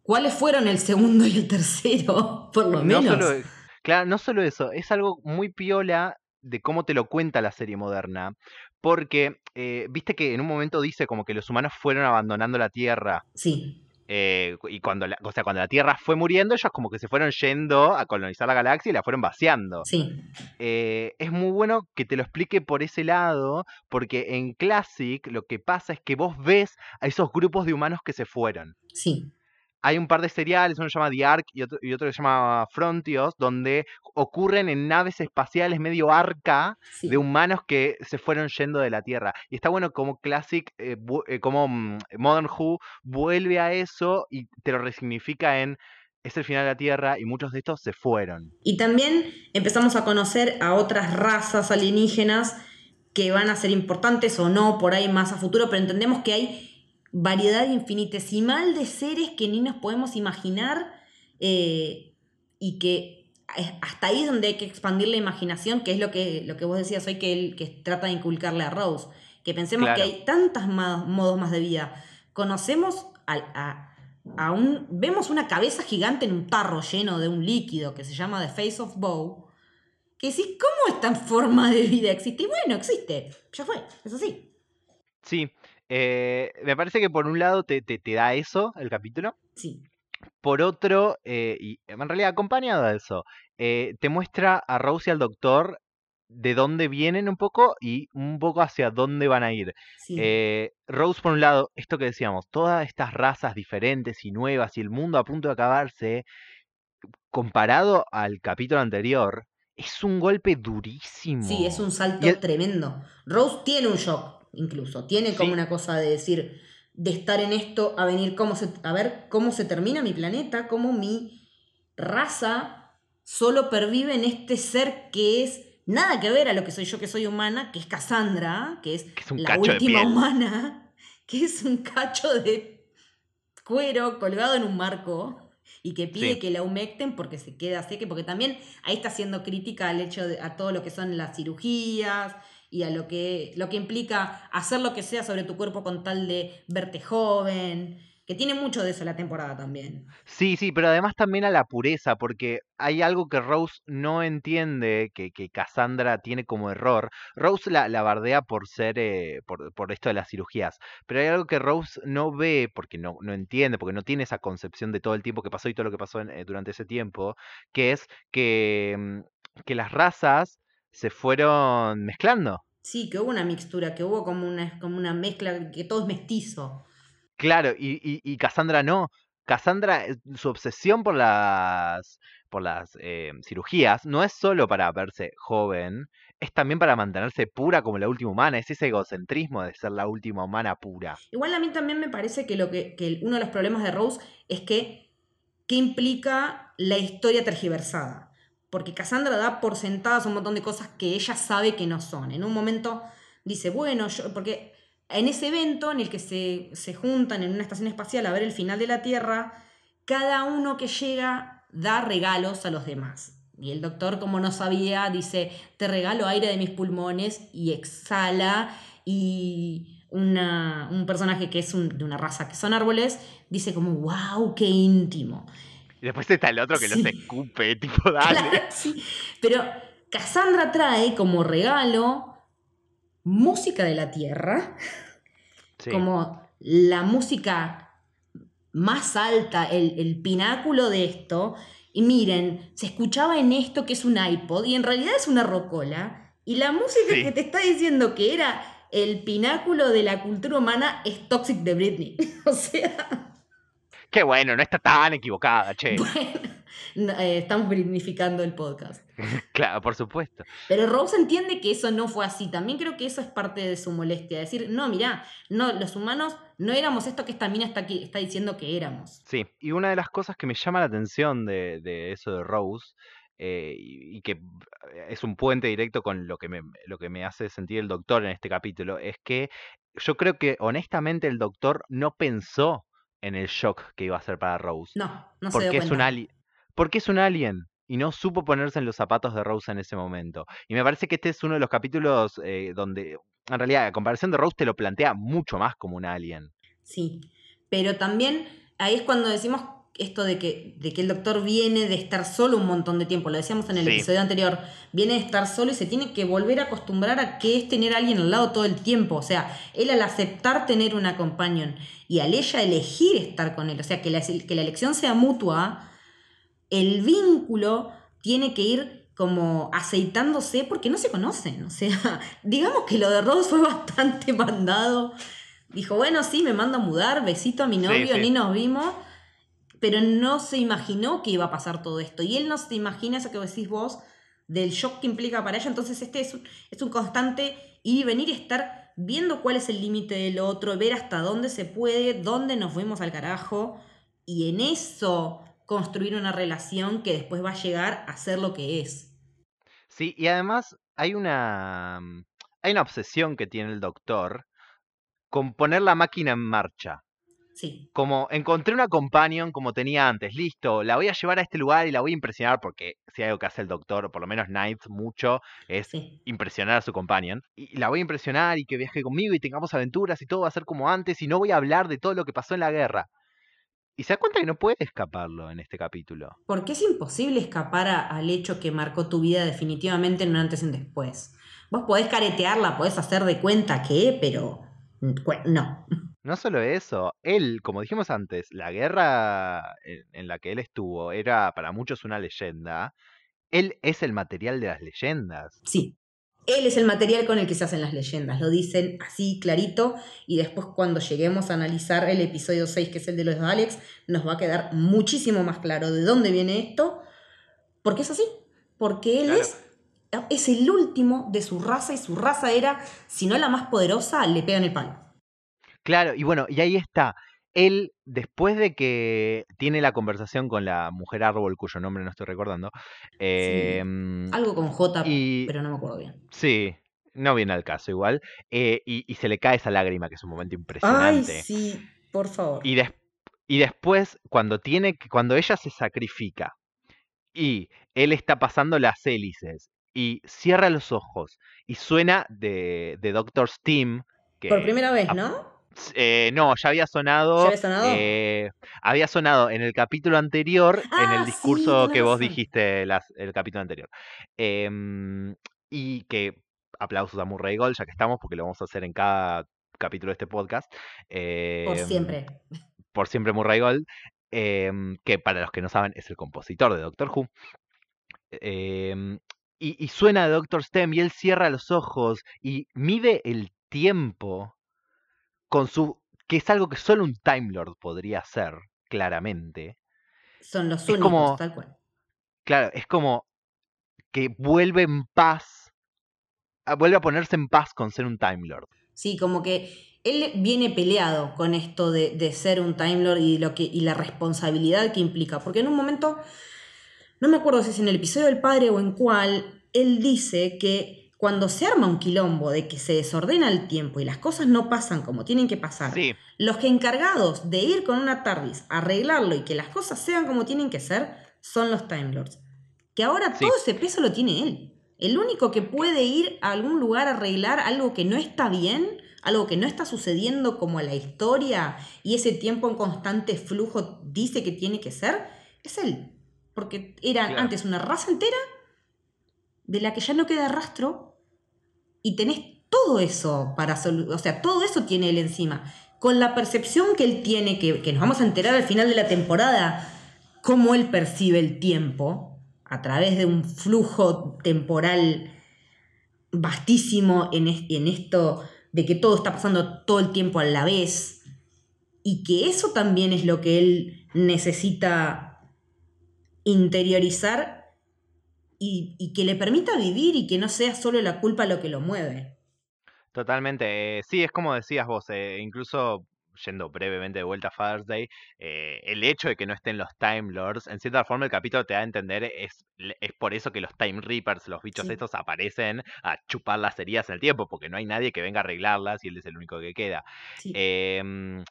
¿cuáles fueron el segundo y el tercero? Por lo no menos. solo, claro, no solo eso, es algo muy piola de cómo te lo cuenta la serie moderna. Porque, eh, viste que en un momento dice como que los humanos fueron abandonando la Tierra. Sí, eh, y cuando la, o sea, cuando la Tierra fue muriendo, ellos como que se fueron yendo a colonizar la galaxia y la fueron vaciando. sí, Eh, es muy bueno que te lo explique por ese lado, porque en Classic lo que pasa es que vos ves a esos grupos de humanos que se fueron sí, hay un par de seriales, uno se llama The Ark y otro, y otro se llama Frontios, donde ocurren en naves espaciales medio arca sí. de humanos que se fueron yendo de la Tierra. Y está bueno como Classic, eh, eh, como mm, Modern Who vuelve a eso y te lo resignifica en es el final de la Tierra y muchos de estos se fueron. Y también empezamos a conocer a otras razas alienígenas que van a ser importantes o no por ahí más a futuro, pero entendemos que hay variedad infinitesimal de seres que ni nos podemos imaginar eh, y que hasta ahí es donde hay que expandir la imaginación, que es lo que, lo que vos decías hoy que él que trata de inculcarle a Rose, que pensemos Claro. que hay tantos modos más de vida. Conocemos al- a, a un, vemos una cabeza gigante en un tarro lleno de un líquido que se llama The Face of Bow, que decís, ¿cómo esta forma de vida existe? Y bueno, existe, ya fue, es así. Sí, eh, me parece que por un lado te, te, te da eso, el capítulo. Sí, Por otro, eh, y en realidad acompañado de eso, eh, te muestra a Rose y al doctor de dónde vienen un poco y un poco hacia dónde van a ir. sí, Eh, Rose, por un lado, esto que decíamos, todas estas razas diferentes y nuevas y el mundo a punto de acabarse, comparado al capítulo anterior, es un golpe durísimo. Sí, es un salto el- tremendo. Rose tiene un shock, incluso. Tiene como Sí. una cosa de decir, de estar en esto, a venir cómo se, a ver cómo se termina mi planeta, cómo mi raza solo pervive en este ser que es nada que ver a lo que soy yo, que soy humana, que es Cassandra, que es, Que es un la última humana, que es un cacho de cuero colgado en un marco y que pide Sí. que la humecten porque se queda seca, porque también ahí está haciendo crítica al hecho de a todo lo que son las cirugías y a lo que, lo que implica hacer lo que sea sobre tu cuerpo con tal de verte joven, que tiene mucho de eso la temporada también. Sí, sí, pero además también a la pureza, porque hay algo que Rose no entiende, que, que Cassandra tiene como error. Rose la, la bardea por ser, eh, por, por esto de las cirugías, pero hay algo que Rose no ve, porque no, no entiende, porque no tiene esa concepción de todo el tiempo que pasó y todo lo que pasó eh, durante ese tiempo, que es que, mm, que las razas se fueron mezclando. Sí, que hubo una mixtura, que hubo como una, como una mezcla, que todo es mestizo. Claro, y, y, y Cassandra no. Cassandra, eh, su obsesión por las, por las eh, cirugías no es solo para verse joven, es también para mantenerse pura como la última humana. Es ese egocentrismo de ser la última humana pura. Igual a mí también me parece que, lo que, que uno de los problemas de Rose es que ¿qué implica la historia tergiversada? Porque Cassandra da por sentadas un montón de cosas que ella sabe que no son. En un momento dice, bueno, yo, porque en ese evento en el que se, se juntan en una estación espacial a ver el final de la Tierra, cada uno que llega da regalos a los demás. Y el doctor, como no sabía, dice, te regalo aire de mis pulmones y exhala. Y una- un personaje que es de una raza que son árboles, dice como, wow, qué íntimo. Y después está el otro que Sí. los escupe, tipo, dale. Claro, sí. Pero Cassandra trae como regalo música de la Tierra, Sí. como la música más alta, el, el pináculo de esto. Y miren, se escuchaba en esto que es un iPod y en realidad es una rocola. Y la música Sí. que te está diciendo que era el pináculo de la cultura humana es Toxic de Britney. o sea, Qué bueno, no está tan equivocada, che. bueno, no, eh, estamos britnificando el podcast. Claro, por supuesto. Pero Rose entiende que eso no fue así. También creo que eso es parte de su molestia. Decir, no, mirá, no, los humanos no éramos esto que esta mina está, aquí, está diciendo que éramos. Sí, y una de las cosas que me llama la atención de, de eso de Rose, eh, y, y que eh, es un puente directo con lo que, me, lo que me hace sentir el doctor en este capítulo, es que yo creo que honestamente el doctor no pensó en el shock que iba a ser para Rose. No, no se porque dio es un alien. Porque es un alien. Y no supo ponerse en los zapatos de Rose en ese momento. Y me parece que este es uno de los capítulos eh, donde, en realidad, a comparación de Rose, te lo plantea mucho más como un alien. Sí. Pero también ahí es cuando decimos esto de que, de que el doctor viene de estar solo un montón de tiempo. Lo decíamos en el Sí. episodio anterior. Viene de estar solo y se tiene que volver a acostumbrar a que es tener a alguien al lado todo el tiempo. O sea, él al aceptar tener una companion y al ella elegir estar con él, o sea, que la, que la elección sea mutua, el vínculo tiene que ir como aceitándose porque no se conocen. O sea, digamos que lo de Rose fue bastante mandado. Dijo, bueno, sí, me mando a mudar, besito a mi Sí, novio, sí. ni nos vimos. Pero no se imaginó que iba a pasar todo esto. Y él no se imagina eso que decís vos, del shock que implica para ella. Entonces este es un, es un constante ir y venir y estar viendo cuál es el límite del otro, ver hasta dónde se puede, dónde nos fuimos al carajo. Y en eso construir una relación que después va a llegar a ser lo que es. Sí, y además hay una, hay una obsesión que tiene el doctor con poner la máquina en marcha. Sí, Como encontré una companion como tenía antes, listo, la voy a llevar a este lugar y la voy a impresionar porque si hay algo que hace el doctor, o por lo menos Knight mucho, es sí. impresionar a su companion. Y la voy a impresionar y que viaje conmigo y tengamos aventuras y todo va a ser como antes y no voy a hablar de todo lo que pasó en la guerra. Y se da cuenta que no puede escaparlo en este capítulo. Porque es imposible escapar a- al hecho que marcó tu vida definitivamente en un antes y un después. Vos podés caretearla, podés hacer de cuenta que, pero mm, no. No solo eso, él, como dijimos antes, la guerra en, en la que él estuvo era para muchos una leyenda. Él es el material de las leyendas. Sí. Él es el material con el que se hacen las leyendas, lo dicen así clarito y después cuando lleguemos a analizar el episodio 6, que es el de los Alex, nos va a quedar muchísimo más claro de dónde viene esto, porque es así, porque él Claro. es, es el último de su raza y su raza era, si no la más poderosa, le pegan el palo. Claro, y bueno, y ahí está. Él, después de que tiene la conversación con la mujer árbol, cuyo nombre no estoy recordando, em, Algo con J, Y- pero no me acuerdo bien. sí, no viene al caso igual, eh, y, y se le cae esa lágrima, que es un momento Ay, impresionante. sí, por favor. Y, des- y después, cuando tiene que- cuando ella se sacrifica y él está pasando las hélices y cierra los ojos y suena de, de Doctor Steam. Que, Por primera vez, ¿no? Eh, no, ya había sonado. ¿Ya había sonado? eh, había sonado en el capítulo anterior, en Ah, el sí, discurso que vos dijiste las- el capítulo anterior. Em, y que aplausos a Murray Gold, ya que estamos, porque lo vamos a hacer en cada capítulo de este podcast. Por Em, siempre. por siempre Murray Gold, em, que para los que no saben es el compositor de Doctor Who. Y, y suena de Doctor Stem y él cierra los ojos y mide el tiempo con su. que es algo que solo un Time Lord podría hacer, claramente. Son los es únicos, como- tal cual. Claro, es como que vuelve en paz. ah, Vuelve a ponerse en paz con ser un Time Lord. Sí, como que él viene peleado con esto de, de ser un Time Lord y, lo que, y la responsabilidad que implica. Porque en un momento, no me acuerdo si es en el episodio del padre o en cuál, él dice que cuando se arma un quilombo de que se desordena el tiempo y las cosas no pasan como tienen que pasar, Sí, los que encargados de ir con una TARDIS a arreglarlo y que las cosas sean como tienen que ser son los Time Lords. Que ahora Sí. todo ese peso lo tiene él. El único que puede ir a algún lugar a arreglar algo que no está bien, algo que no está sucediendo como la historia y ese tiempo en constante flujo dice que tiene que ser, es él. Porque era Claro. antes una raza entera de la que ya no queda rastro y tenés todo eso para o sea, todo eso tiene él encima. Con la percepción que él tiene, que, que nos vamos a enterar al final de la temporada, cómo él percibe el tiempo a través de un flujo temporal vastísimo en, es- en esto de que todo está pasando todo el tiempo a la vez y que eso también es lo que él necesita interiorizar y, y que le permita vivir y que no sea solo la culpa lo que lo mueve. Totalmente. eh, sí, es como decías vos, eh, incluso yendo brevemente de vuelta a Father's Day, eh, el hecho de que no estén los Time Lords, en cierta forma el capítulo te da a entender, es, es por eso que los Time Reapers, los bichos Sí. estos, aparecen a chupar las heridas en el tiempo, porque no hay nadie que venga a arreglarlas y él es el único que queda. Sí. Em,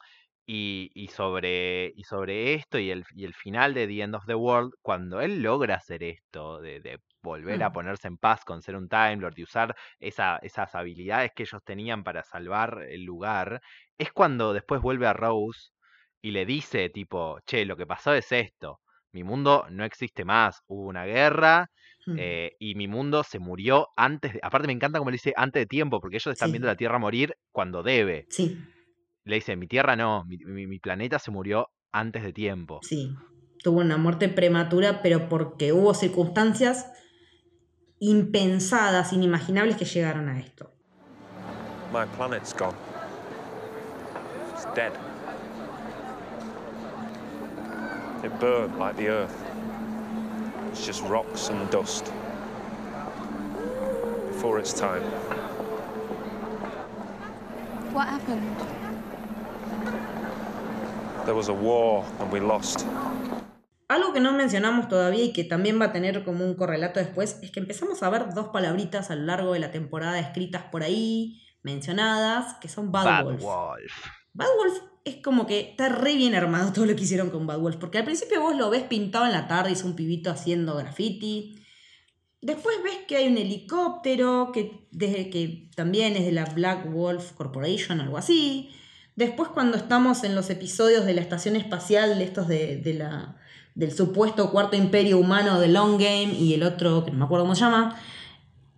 y, y sobre, y sobre esto y el, y el final de The End of the World, cuando él logra hacer esto, de, de volver a Mm. ponerse en paz con ser un Time Lord y usar esa- esas habilidades que ellos tenían para salvar el lugar, es cuando después vuelve a Rose y le dice tipo, che, lo que pasó es esto, mi mundo no existe más, hubo una guerra Mm. eh, y mi mundo se murió antes de, aparte me encanta como le dice antes de tiempo, porque ellos están Sí. viendo la Tierra morir cuando debe. Sí, Le dice, mi Tierra no, mi, mi- mi planeta se murió antes de tiempo. sí. Tuvo una muerte prematura, pero porque hubo circunstancias impensadas, inimaginables que llegaron a esto. My planet's gone. It's dead. It burned like the Earth. It's just rocks and dust. Before its time. What happened? There was a war and we lost. Algo que no mencionamos todavía y que también va a tener como un correlato después es que empezamos a ver dos palabritas a lo largo de la temporada escritas por ahí, mencionadas, que son Bad, Bad Wolf. Wolf. Bad Wolf es como que está re bien armado todo lo que hicieron con Bad Wolf, porque al principio vos lo ves pintado en la tarde, es un pibito haciendo graffiti. Después ves que hay un helicóptero que, desde que también es de la Black Wolf Corporation, algo así. Después cuando estamos en los episodios de la estación espacial, de estos de, de la, del supuesto cuarto imperio humano de Long Game y el otro, que no me acuerdo cómo se llama,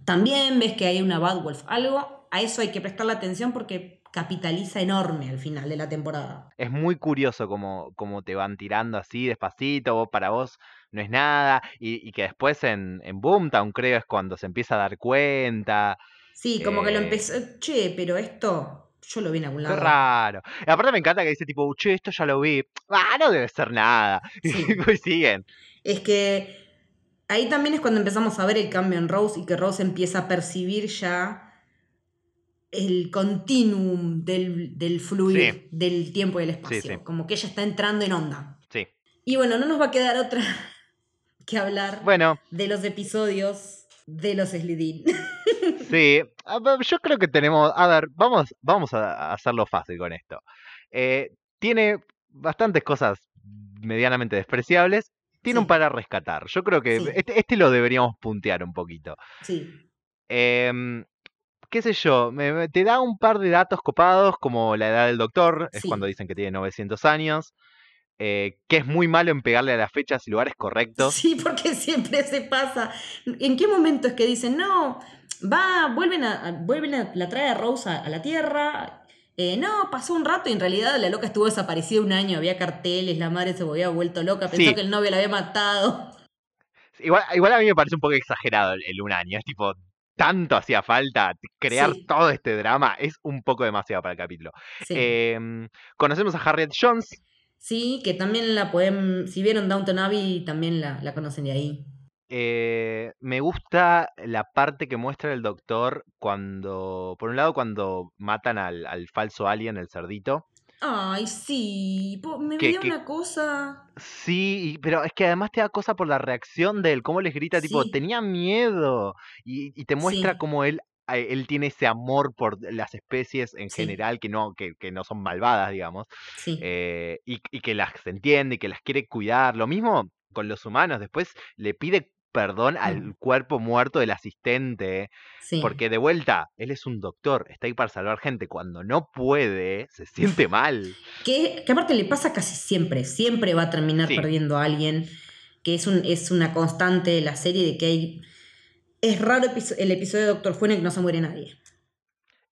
también ves que hay una Bad Wolf. Algo, a eso hay que prestarle atención porque capitaliza enorme al final de la temporada. Es muy curioso como, como te van tirando así despacito, vos para vos no es nada, y, y que después en, en Boomtown creo es cuando se empieza a dar cuenta. Sí, como que lo Eh. empezó, che, pero esto yo lo vi en algún Qué lado. raro. Y aparte me encanta que dice tipo, che, esto ya lo vi. Ah, no debe ser nada. Sí. Y siguen. Es que Ahí también es cuando empezamos a ver el cambio en Rose y que Rose empieza a percibir ya el continuum del, del fluir Sí. del tiempo y el espacio. Sí, sí. Como que ella está entrando en onda. Sí. Y bueno, no nos va a quedar otra que hablar Bueno, de los episodios de los Slidin. sí. Yo creo que tenemos. A ver, vamos, vamos a hacerlo fácil con esto. Eh, tiene bastantes cosas medianamente despreciables. Tiene un Sí. par a rescatar. Yo creo que Sí. este, este lo deberíamos puntear un poquito. sí, Em, qué sé yo, me- me- te da un par de datos copados, como la edad del doctor, es Sí. cuando dicen que tiene 900 años, eh, que es muy malo en pegarle a las fechas y lugares correctos. sí, porque siempre se pasa. ¿En qué momento es que dicen, no, va, vuelven a, a- vuelven a, la trae a Rose a, a la Tierra? eh, no, pasó un rato y en realidad la loca estuvo desaparecida un año, había carteles, la madre se había vuelto loca, pensó Sí. que el novio la había matado. Igual, igual a mí me parece un poco exagerado el, el un año, es tipo, tanto hacía falta crear Sí. todo este drama, es un poco demasiado para el capítulo. Sí. Em, conocemos a Harriet Jones, Sí, que también la pueden, si vieron Downton Abbey, también la, la conocen de ahí. Eh, me gusta la parte que muestra el doctor cuando, por un lado, cuando matan al, al falso alien, el cerdito. Ay, sí, me Que- dio que- una cosa. Sí, pero es que además te da cosa por la reacción de él, cómo les grita, tipo, tenía miedo. Y, y te muestra Sí. cómo él, él tiene ese amor por las especies en Sí. general, que no, que, que no son malvadas, digamos. Sí. eh, y, y que las entiende y que las quiere cuidar. Lo mismo con los humanos. Después le pide perdón al cuerpo muerto del asistente. sí. Porque de vuelta, él es un doctor, está ahí para salvar gente. Cuando no puede, se siente mal. Que, que aparte le pasa casi siempre, siempre va a terminar perdiendo a alguien, que es, un, es una constante de la serie de que hay... Es raro el episodio de Doctor Who en el que no se muere nadie.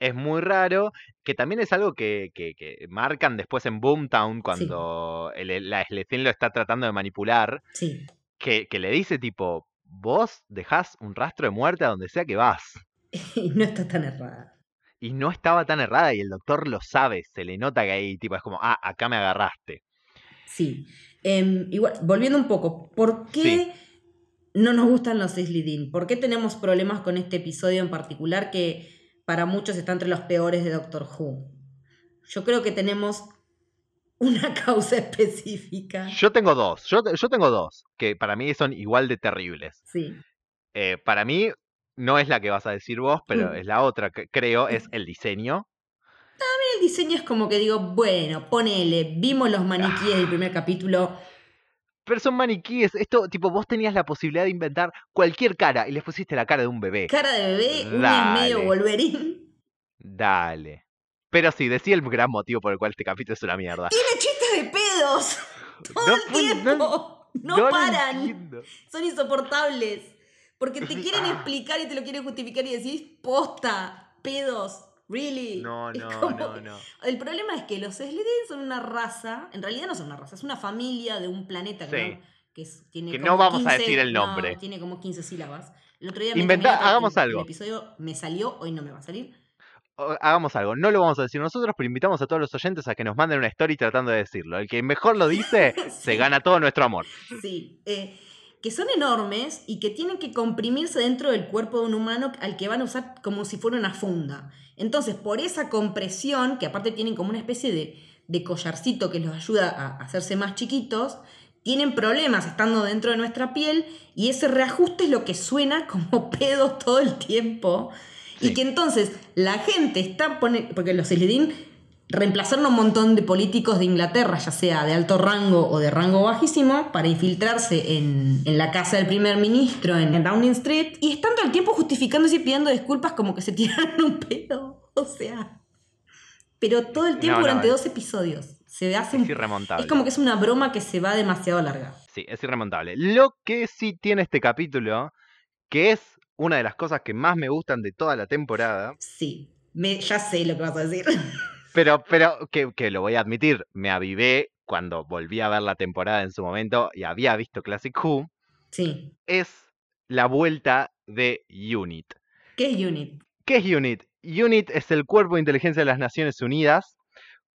Es muy raro, que también es algo que, que- que marcan después en Boomtown cuando el- la Slethien lo está tratando de manipular, Sí, que, que le dice tipo, vos dejás un rastro de muerte a donde sea que vas. y no está tan errada. Y no estaba tan errada y el doctor lo sabe, se le nota que ahí tipo es como, ah, acá me agarraste. Sí. Em, igual, volviendo un poco, ¿por qué Sí. No nos gustan los Slidin? ¿Por qué tenemos problemas con este episodio en particular que para muchos está entre los peores de Doctor Who? Yo creo que tenemos una causa específica. Yo tengo dos, yo, yo tengo dos, que para mí son igual de terribles. Sí. Eh, para mí no es la que vas a decir vos, pero Mm. es la otra que creo, es el diseño. El diseño es como que digo, bueno, ponele, vimos los maniquíes del primer capítulo. Pero son maniquíes, esto, tipo, vos tenías la posibilidad de inventar cualquier cara y les pusiste la cara de un bebé. Cara de bebé, Dale. medio Wolverine. Dale. Pero sí, decía el gran motivo por el cual este capítulo es una mierda. Tiene chistes de pedos. Todo No el no- tiempo. No, lo paran. Son insoportables. Porque te quieren explicar y te lo quieren justificar y decís, posta, pedos, really. No, no, como no, no. El problema es que los Slytherin son una raza, en realidad no son una raza, es una familia de un planeta que, Sí. no, que es- tiene Que como no vamos a 15 decir el no, nombre. tiene como 15 sílabas. El otro día me Inventa- hagamos el- algo. El episodio me salió, hoy no me va a salir. Hagamos algo, no lo vamos a decir nosotros, pero invitamos a todos los oyentes a que nos manden una story tratando de decirlo. El que mejor lo dice, se gana todo nuestro amor. Sí, eh, que son enormes y que tienen que comprimirse dentro del cuerpo de un humano al que van a usar como si fuera una funda. Entonces, por esa compresión, que aparte tienen como una especie de, de collarcito que los ayuda a hacerse más chiquitos, tienen problemas estando dentro de nuestra piel y ese reajuste es lo que suena como pedos todo el tiempo. Sí. Y que entonces la gente está pone, porque los Slytherin reemplazaron a un montón de políticos de Inglaterra, ya sea de alto rango o de rango bajísimo, para infiltrarse en, en la casa del primer ministro en Downing Street y están todo el tiempo justificándose y pidiendo disculpas como que se tiraron un pedo. O sea, pero todo el tiempo No, no, durante dos episodios. Se hace Es irremontable. es como que es una broma que se va demasiado larga. Sí, es irremontable. Lo que sí tiene este capítulo, que es una de las cosas que más me gustan de toda la temporada, Sí, me, ya sé lo que vas a decir. pero, pero que, que lo voy a admitir, me avivé cuando volví a ver la temporada en su momento y había visto Classic Who, Sí. es la vuelta de UNIT. ¿Qué es Unit? ¿Qué es UNIT? UNIT es el Cuerpo de Inteligencia de las Naciones Unidas,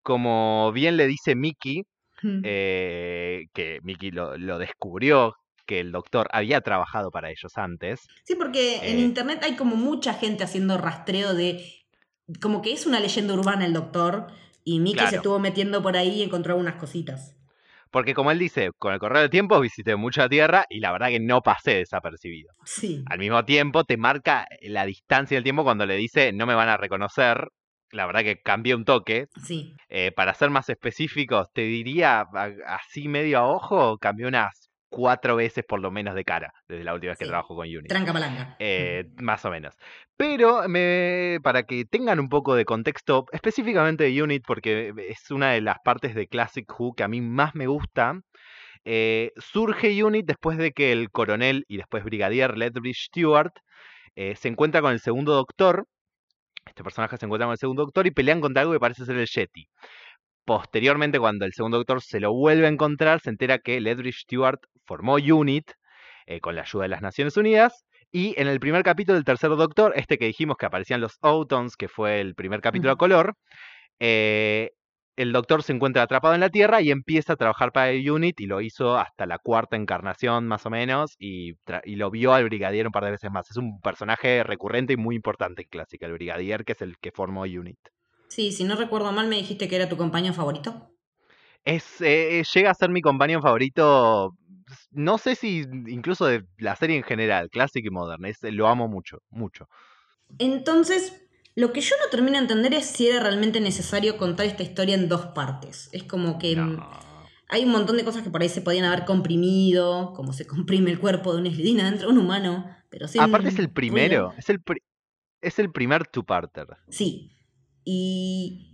como bien le dice Mickey, Mm. eh, que Mickey lo, lo descubrió que el doctor había trabajado para ellos antes. Sí, porque en Eh. internet hay como mucha gente haciendo rastreo de. Como que es una leyenda urbana el doctor. Y Mickey Claro. se estuvo metiendo por ahí y encontró algunas cositas. Porque como él dice, con el correr del tiempo visité mucha tierra y la verdad que no pasé desapercibido. Sí. Al mismo tiempo te marca la distancia del tiempo cuando le dice no me van a reconocer. La verdad que cambié un toque. Sí. Eh, para ser más específicos, te diría así medio a ojo, cambié unas cuatro veces por lo menos de cara desde la última vez que trabajo con Unity. Tranca palanca. Eh, más o menos. Pero me, para que tengan un poco de contexto, específicamente de Unit, porque es una de las partes de Classic Who que a mí más me gusta, eh, surge Unit después de que el coronel y después brigadier Lethbridge Stewart eh, se encuentra con el segundo doctor. Este personaje se encuentra con el segundo doctor y pelean contra algo que parece ser el Yeti. Posteriormente, cuando el segundo doctor se lo vuelve a encontrar, se entera que Lethbridge Stewart formó Unit eh, con la ayuda de las Naciones Unidas. Y en el primer capítulo del tercer doctor, este que dijimos que aparecían los Autons, que fue el primer capítulo a color, eh, el doctor se encuentra atrapado en la Tierra y empieza a trabajar para el Unit y lo hizo hasta la cuarta encarnación más o menos y, y lo vio al Brigadier un par de veces más. Es un personaje recurrente y muy importante en Clásica, el Brigadier, que es el que formó Unit. Sí, si no recuerdo mal, me dijiste que era tu compañero favorito. Es, eh, llega a ser mi compañero favorito, no sé si incluso de la serie en general, Classic y Modern, es- lo amo mucho, mucho. Entonces, lo que yo no termino de entender es si era realmente necesario contar esta historia en dos partes. Es como que mm, No. hay un montón de cosas que por ahí se podían haber comprimido, como se comprime el cuerpo de una eslidina dentro de un humano, pero sin Aparte es el primero, es el, pri- es el primer two-parter. Sí. Y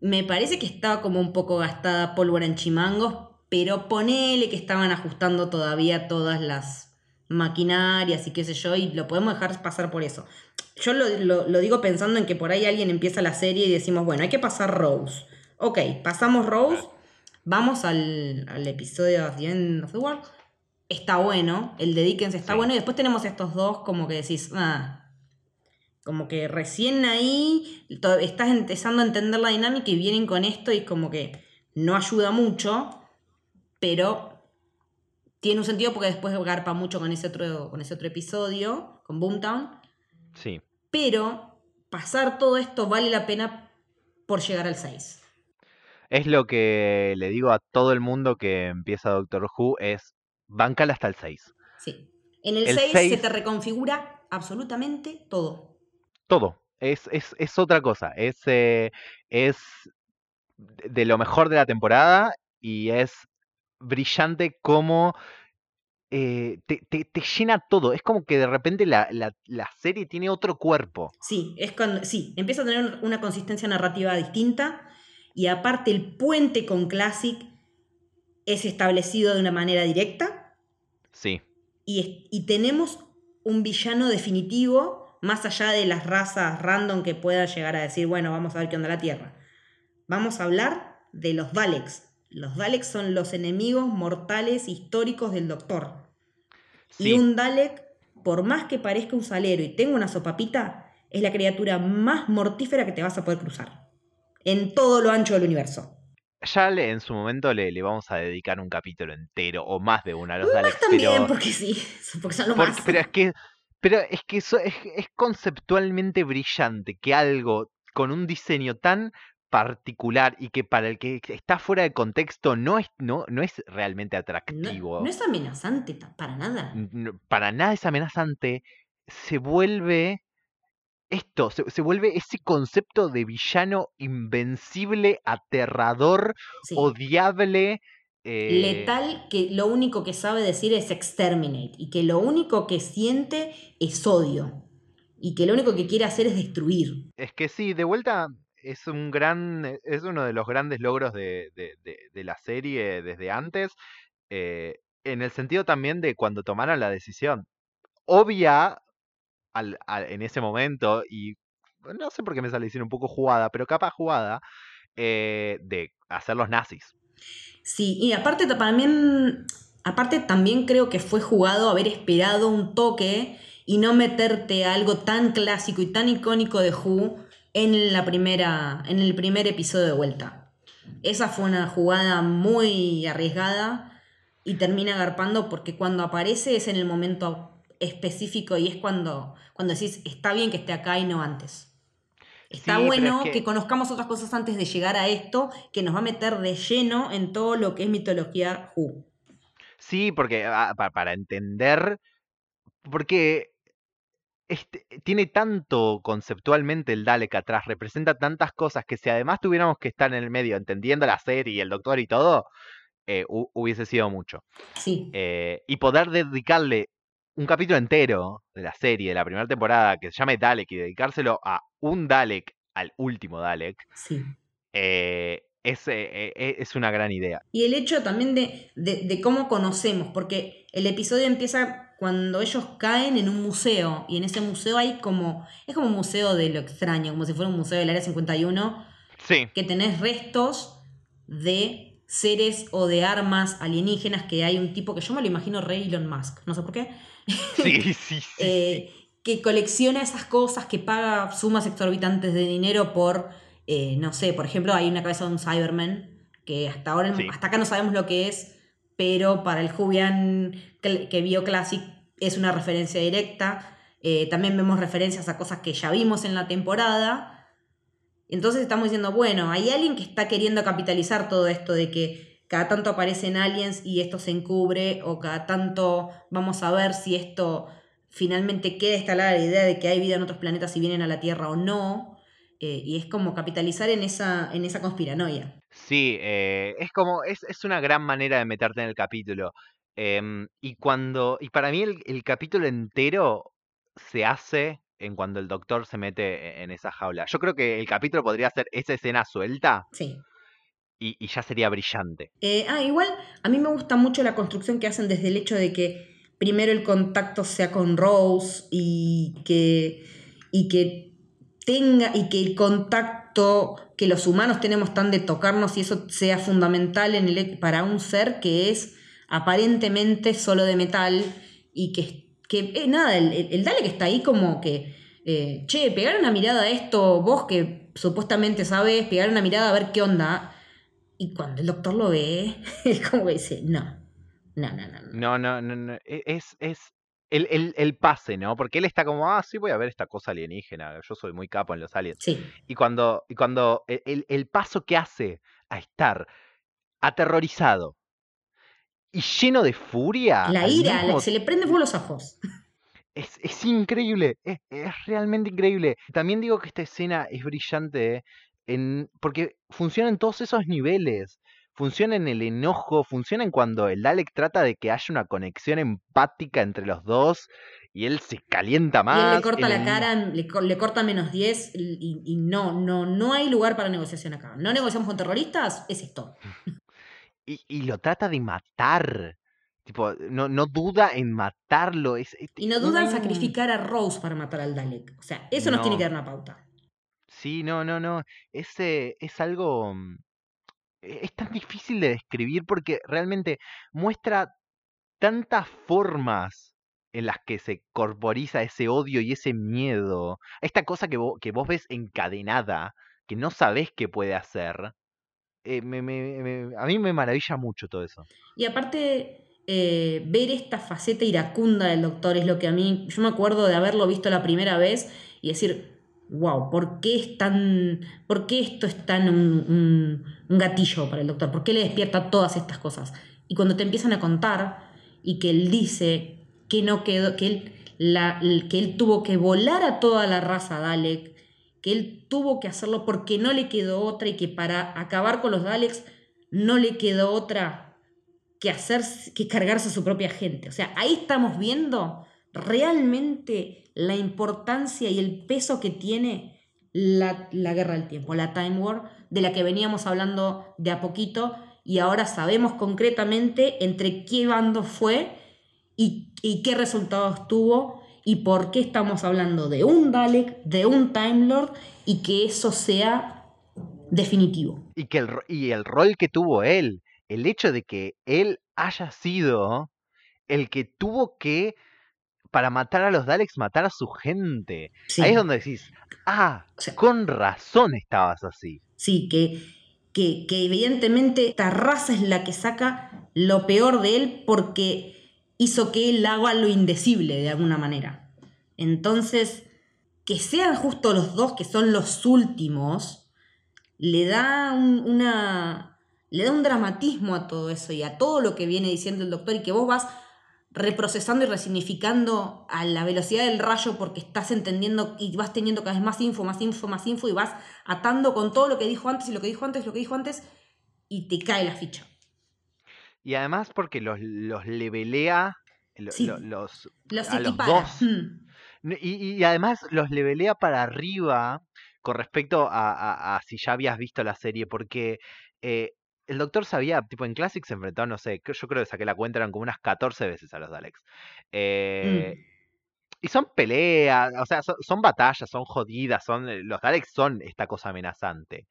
me parece que estaba como un poco gastada pólvora en chimangos, pero ponele que estaban ajustando todavía todas las maquinarias y qué sé yo, y lo podemos dejar pasar por eso. Yo lo, lo- lo digo pensando en que por ahí alguien empieza la serie y decimos, bueno, hay que pasar Rose. Ok, pasamos Rose, vamos al, al episodio of the End of the World. Está bueno, el de Dickens está Sí. bueno, y después tenemos estos dos como que decís, ah, como que recién ahí estás empezando a entender la dinámica y vienen con esto y como que no ayuda mucho, pero tiene un sentido porque después garpa mucho con ese otro, con ese otro episodio, con Boomtown, Sí. pero pasar todo esto vale la pena por llegar al 6. Es lo que le digo a todo el mundo que empieza Doctor Who, es bancala hasta el 6. Sí. En el, El 6 se te reconfigura absolutamente todo. Todo. Es, es, es otra cosa. Es, eh, es de lo mejor de la temporada y es brillante como eh, te, te- te llena todo. Es como que de repente la, la- la serie tiene otro cuerpo. Sí, es cuando, sí, empieza a tener una consistencia narrativa distinta y aparte el puente con Classic es establecido de una manera directa Sí. y, y tenemos un villano definitivo más allá de las razas random que puedan llegar a decir, bueno, vamos a ver qué onda la Tierra. Vamos a hablar de los Daleks. Los Daleks son los enemigos mortales históricos del Doctor. Sí. Y un Dalek, por más que parezca un salero y tenga una sopapita, es la criatura más mortífera que te vas a poder cruzar. En todo lo ancho del universo. Ya le- en su momento le, le vamos a dedicar un capítulo entero o más de uno a los Daleks. También, pero... porque sí, porque son lo Porque- más. pero es que, pero es que eso es, es conceptualmente brillante que algo con un diseño tan particular y que para el que está fuera de contexto no es, no, no es realmente atractivo. no es amenazante para nada. para nada es amenazante, se vuelve esto, se, se vuelve ese concepto de villano invencible, aterrador, Sí. odiable. Eh, Letal que lo único que sabe decir es exterminate y que lo único que siente es odio y que lo único que quiere hacer es destruir. Es que sí, de vuelta es un gran, e- es uno de los grandes logros de, de- de- de la serie desde antes, eh, en el sentido también de cuando tomaron la decisión obvia al- al- en ese momento, y no sé por qué me sale decir un poco jugada, pero capaz jugada, eh, de hacer los nazis. Sí, y aparte ta- también, aparte también creo que fue jugado haber esperado un toque y no meterte a algo tan clásico y tan icónico de Who en la primera, en el primer episodio de vuelta. Esa fue una jugada muy arriesgada y termina agarpando porque cuando aparece es en el momento específico y es cuando, cuando decís, está bien que esté acá y no antes. Está Sí, bueno es que... que- conozcamos otras cosas antes de llegar a esto, que nos va a meter de lleno en todo lo que es mitología Who. Sí, porque ah, pa- para entender, porque este, tiene tanto conceptualmente el Dalek atrás, representa tantas cosas que si además tuviéramos que estar en el medio entendiendo la serie y el doctor y todo, eh, hu- hubiese sido mucho. Sí, Eh, y poder dedicarle un capítulo entero de la serie, de la primera temporada, que se llame Dalek y dedicárselo a un Dalek, al último Dalek, sí. eh, es, eh, eh, es una gran idea. Y el hecho también de, de- de cómo conocemos, porque el episodio empieza cuando ellos caen en un museo, y en ese museo hay como, es como un museo de lo extraño, como si fuera un museo del Área 51, Sí, que tenés restos de seres o de armas alienígenas, que hay un tipo que yo me lo imagino re Elon Musk, no sé por qué, sí, sí, sí. sí. eh, que colecciona esas cosas, que paga sumas exorbitantes de dinero por, eh, no sé, por ejemplo, hay una cabeza de un Cyberman, que hasta ahora, Sí. hasta acá no sabemos lo que es, pero para el Jubian que, que vio Classic es una referencia directa. Eh, también vemos referencias a cosas que ya vimos en la temporada. Entonces estamos diciendo, bueno, hay alguien que está queriendo capitalizar todo esto de que cada tanto aparecen aliens y esto se encubre, o cada tanto vamos a ver si esto finalmente queda instalada la idea de que hay vida en otros planetas y vienen a la Tierra o no. Eh, y es como capitalizar en esa, en esa conspiranoia. Sí, eh, es como, es, es una gran manera de meterte en el capítulo. Em, y cuando, y para mí el, el capítulo entero se hace en cuando el doctor se mete e- en esa jaula. Yo creo que el capítulo podría ser esa escena suelta Sí. Y, ya sería brillante. Eh, ah, igual a mí me gusta mucho la construcción que hacen desde el hecho de que primero el contacto sea con Rose y que, y que tenga y que el contacto que los humanos tenemos tan de tocarnos y eso sea fundamental en el, para un ser que es aparentemente solo de metal y que, que eh, nada, el, el Dalek está ahí como que, eh, che, pegar una mirada a esto, vos que supuestamente sabes, pegar una mirada a ver qué onda. Y cuando el doctor lo ve, es como que dice, no, no, no, no. no. No, no, no, no, e- es, es el, el, el pase, ¿no? Porque él está como, ah, sí, voy a ver esta cosa alienígena, yo soy muy capo en los aliens. Sí, Y cuando, y cuando e- el, el paso que hace a estar aterrorizado y lleno de furia, la ira, mismo se le prende fuego los ojos. Es, es increíble, es, es realmente increíble. También digo que esta escena es brillante en, porque funciona en todos esos niveles. Funciona en el enojo, funciona en cuando el Dalek trata de que haya una conexión empática entre los dos y él se calienta Y él más. le corta en la cara, le, co- le corta menos 10 y, y no, no, no hay lugar para negociación acá. ¿No negociamos con terroristas? Es esto. y, y lo trata de matar. Tipo, no, no duda en matarlo. Es, es- Y no dudan Mm. sacrificar a Rose para matar al Dalek. O sea, eso nos tiene que dar una pauta. Sí, no, no, no. Ese es algo. mm, e- Es tan difícil de describir porque realmente muestra tantas formas en las que se corporiza ese odio y ese miedo. Esta cosa que vos, ves encadenada, que no sabés qué puede hacer. eh, a mí me maravilla mucho todo eso. Y aparte, eh, ver esta faceta iracunda del doctor es lo que a mí. Yo me acuerdo de haberlo visto la primera vez y decir, wow, ¿por qué es tan. ¿Por qué esto es tan un, gatillo para el doctor? ¿Por qué le despierta todas estas cosas? Y cuando te empiezan a contar y que él dice que no quedó, que él, la, que él tuvo que volar a toda la raza Dalek, que él tuvo que hacerlo porque no le quedó otra y que para acabar con los Daleks no le quedó otra que hacer que cargarse a su propia gente. O sea, ahí estamos viendo realmente la importancia y el peso que tiene la, la guerra del tiempo, la Time War, de la que veníamos hablando de a poquito y ahora sabemos concretamente entre qué bando fue y, y qué resultados tuvo y por qué estamos hablando de un Dalek, de un Time Lord y que eso sea definitivo. Y, que el, y el rol que tuvo él, el hecho de que él haya sido el que tuvo que, para matar a los Daleks, matar a su gente. Sí. Ahí es donde decís, ah, O sea- con razón estabas así. Sí, que, que, que evidentemente esta raza es la que saca lo peor de él porque hizo que él haga lo indecible de alguna manera. Entonces, que sean justo los dos que son los últimos, le da un, una. le da un dramatismo a todo eso y a todo lo que viene diciendo el doctor y que vos vas reprocesando y resignificando a la velocidad del rayo porque estás entendiendo y vas teniendo cada vez más info, más info, más info y vas atando con todo lo que dijo antes y lo que dijo antes, lo que dijo antes y te cae la ficha. Y además porque los, los levelea Sí. los, Los a los dos. Mm. Y, y además los levelea para arriba con respecto a, a- a si ya habías visto la serie, porque eh, el doctor sabía, tipo en Classic se enfrentó, no sé, yo creo que saqué la cuenta, eran como unas 14 veces a los Daleks. Eh, Mm. Y son peleas, o sea, son, son batallas, son jodidas, son, eh, los Daleks son esta cosa amenazante.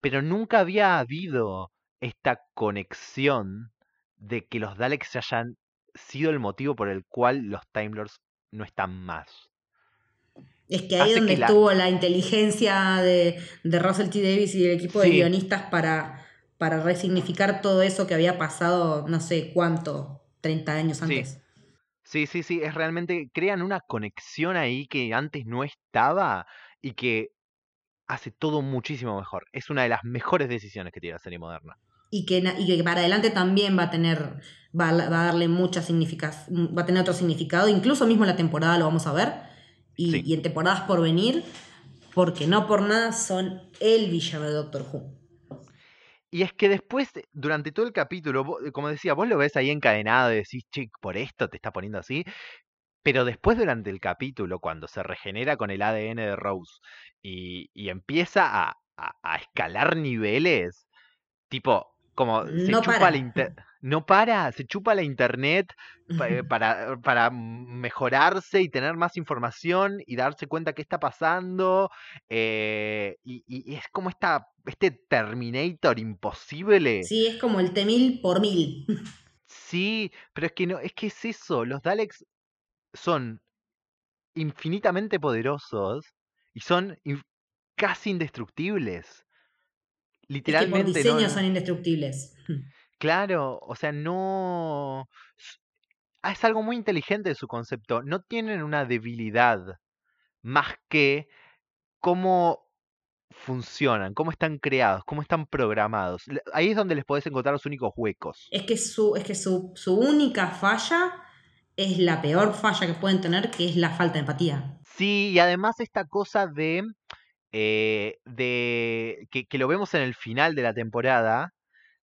Pero nunca había habido esta conexión de que los Daleks hayan sido el motivo por el cual los Time Lords no están más. Es que ahí es donde que la- estuvo la inteligencia de, de Russell T. Davis y del equipo de guionistas para, para resignificar todo eso que había pasado, no sé cuánto, 30 años antes. Sí, sí, sí, es realmente, crean una conexión ahí que antes no estaba y que hace todo muchísimo mejor. Es una de las mejores decisiones que tiene la serie moderna. Y que, na- y que para adelante también va a tener, va, a- va a darle mucha significación, va a tener otro significado, incluso mismo en la temporada lo vamos a ver, y, Sí. y en temporadas por venir, porque no por nada son el villano de Doctor Who. Y es que después, durante todo el capítulo, vo- como decía, vos lo ves ahí encadenado y decís, che, por esto te está poniendo así. Pero después, durante el capítulo, cuando se regenera con el ADN de Rose y, y empieza a, a- a escalar niveles, tipo, como se No chupa para. la inter- no para, se chupa la internet eh, para, para mejorarse y tener más información y darse cuenta qué está pasando. eh, y, y- y es como esta, este Terminator imposible. Sí, es como el T-1000 por mil. Sí, pero es que no, es que es eso, los Daleks son infinitamente poderosos y son casi indestructibles. Es que por Literalmente, diseño no- son indestructibles. claro, o sea, no... ah, Es algo muy inteligente de su concepto. No tienen una debilidad más que cómo funcionan, cómo están creados, cómo están programados. Ahí es donde les podés encontrar los únicos huecos. Es que su, es que su, su única falla es la peor falla que pueden tener, que es la falta de empatía. Sí, y además esta cosa de, eh, de que, que lo vemos en el final de la temporada,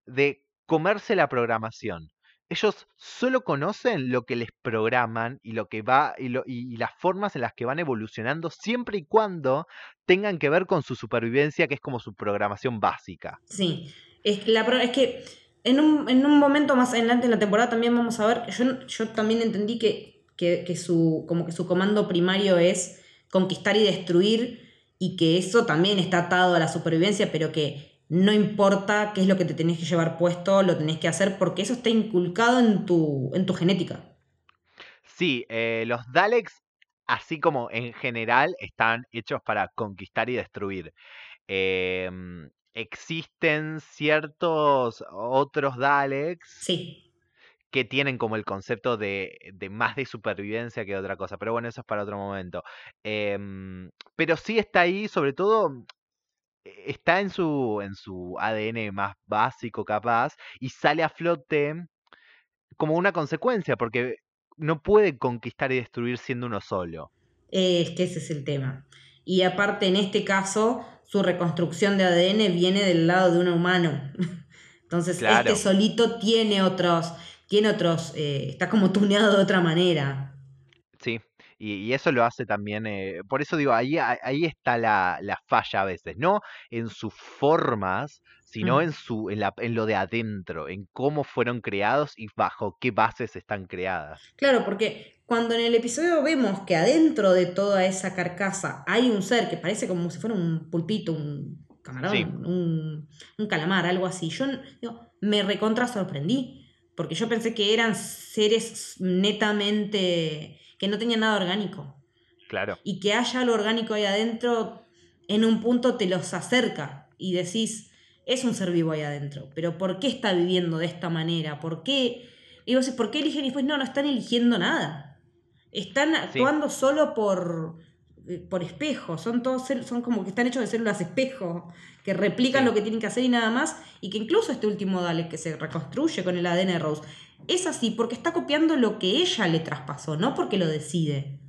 de comerse la programación. Ellos solo conocen lo que les programan y lo que va y, lo- y- las formas en las que van evolucionando siempre y cuando tengan que ver con su supervivencia, que es como su programación básica. Sí, es la, es que en un, en un momento más adelante en la temporada también vamos a ver, yo, yo también entendí que, que, que su, como que su comando primario es conquistar y destruir y que eso también está atado a la supervivencia, pero que no importa qué es lo que te tenés que llevar puesto, lo tenés que hacer porque eso está inculcado en tu, en tu genética. Sí, eh, los Daleks, así como en general, están hechos para conquistar y destruir. Em, existen ciertos otros Daleks Sí, que tienen como el concepto de, de más de supervivencia que otra cosa, pero bueno, eso es para otro momento. Em, pero sí está ahí, sobre todo, está en su, en su ADN más básico capaz y sale a flote como una consecuencia, porque no puede conquistar y destruir siendo uno solo. es que ese es el tema. Y aparte, en este caso, su reconstrucción de ADN viene del lado de un humano. Entonces, Claro. este solito tiene otros, tiene otros, eh, está como tuneado de otra manera. Y, y eso lo hace también, eh, por eso digo, ahí, ahí está la, la falla a veces, no en sus formas, sino Mm. en, su, en, la, en lo de adentro, en cómo fueron creados y bajo qué bases están creadas. Claro, porque cuando en el episodio vemos que adentro de toda esa carcasa hay un ser que parece como si fuera un pulpito, un camarón, Sí. un, un calamar, algo así, yo digo, me recontra sorprendí, porque yo pensé que eran seres netamente que no tenían nada orgánico. Claro, y que haya lo orgánico ahí adentro, en un punto te los acerca y decís, es un ser vivo ahí adentro, pero ¿por qué está viviendo de esta manera? ¿Por qué? Y vos, ¿por qué eligen? Y pues no, no están eligiendo nada. Están actuando solo por, eh, por espejo, son todos son como que están hechos de células espejo, que replican lo que tienen que hacer y nada más, y que incluso este último Dalek que se reconstruye con el ADN de Rose, es así porque está copiando lo que ella le traspasó, no porque lo decide.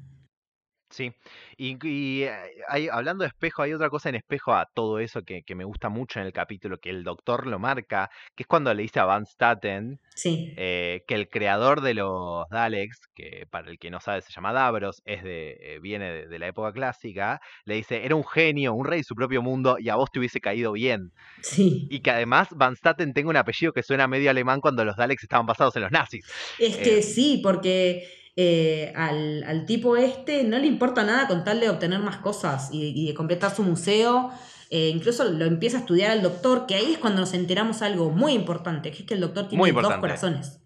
Sí, y, eh, hay, hablando de espejo, hay otra cosa en espejo a todo eso que, me gusta mucho en el capítulo, que el doctor lo marca, que es cuando le dice a Van Staten eh, que el creador de los Daleks, que para el que no sabe se llama Davros, es de, eh, viene de, la época clásica, le dice, era un genio, un rey de su propio mundo y a vos te hubiese caído bien. Sí. Y que además Van Staten tenga un apellido que suena medio alemán cuando los Daleks estaban basados en los nazis. Es que sí, porque eh, al, tipo este no le importa nada con tal de obtener más cosas y, de completar su museo. Eh, incluso lo empieza a estudiar al doctor, que ahí es cuando nos enteramos algo muy importante, que es que el doctor tiene dos corazones.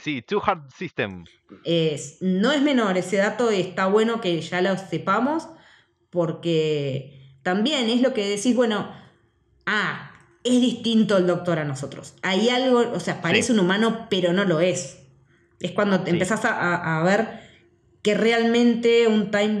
Sí, Two Heart System. Es, no es menor, ese dato está bueno que ya lo sepamos, porque también es lo que decís, bueno, ah, es distinto el doctor a nosotros. Hay algo, o sea, parece un humano, pero no lo es. Es cuando te empezás a, ver que realmente un Time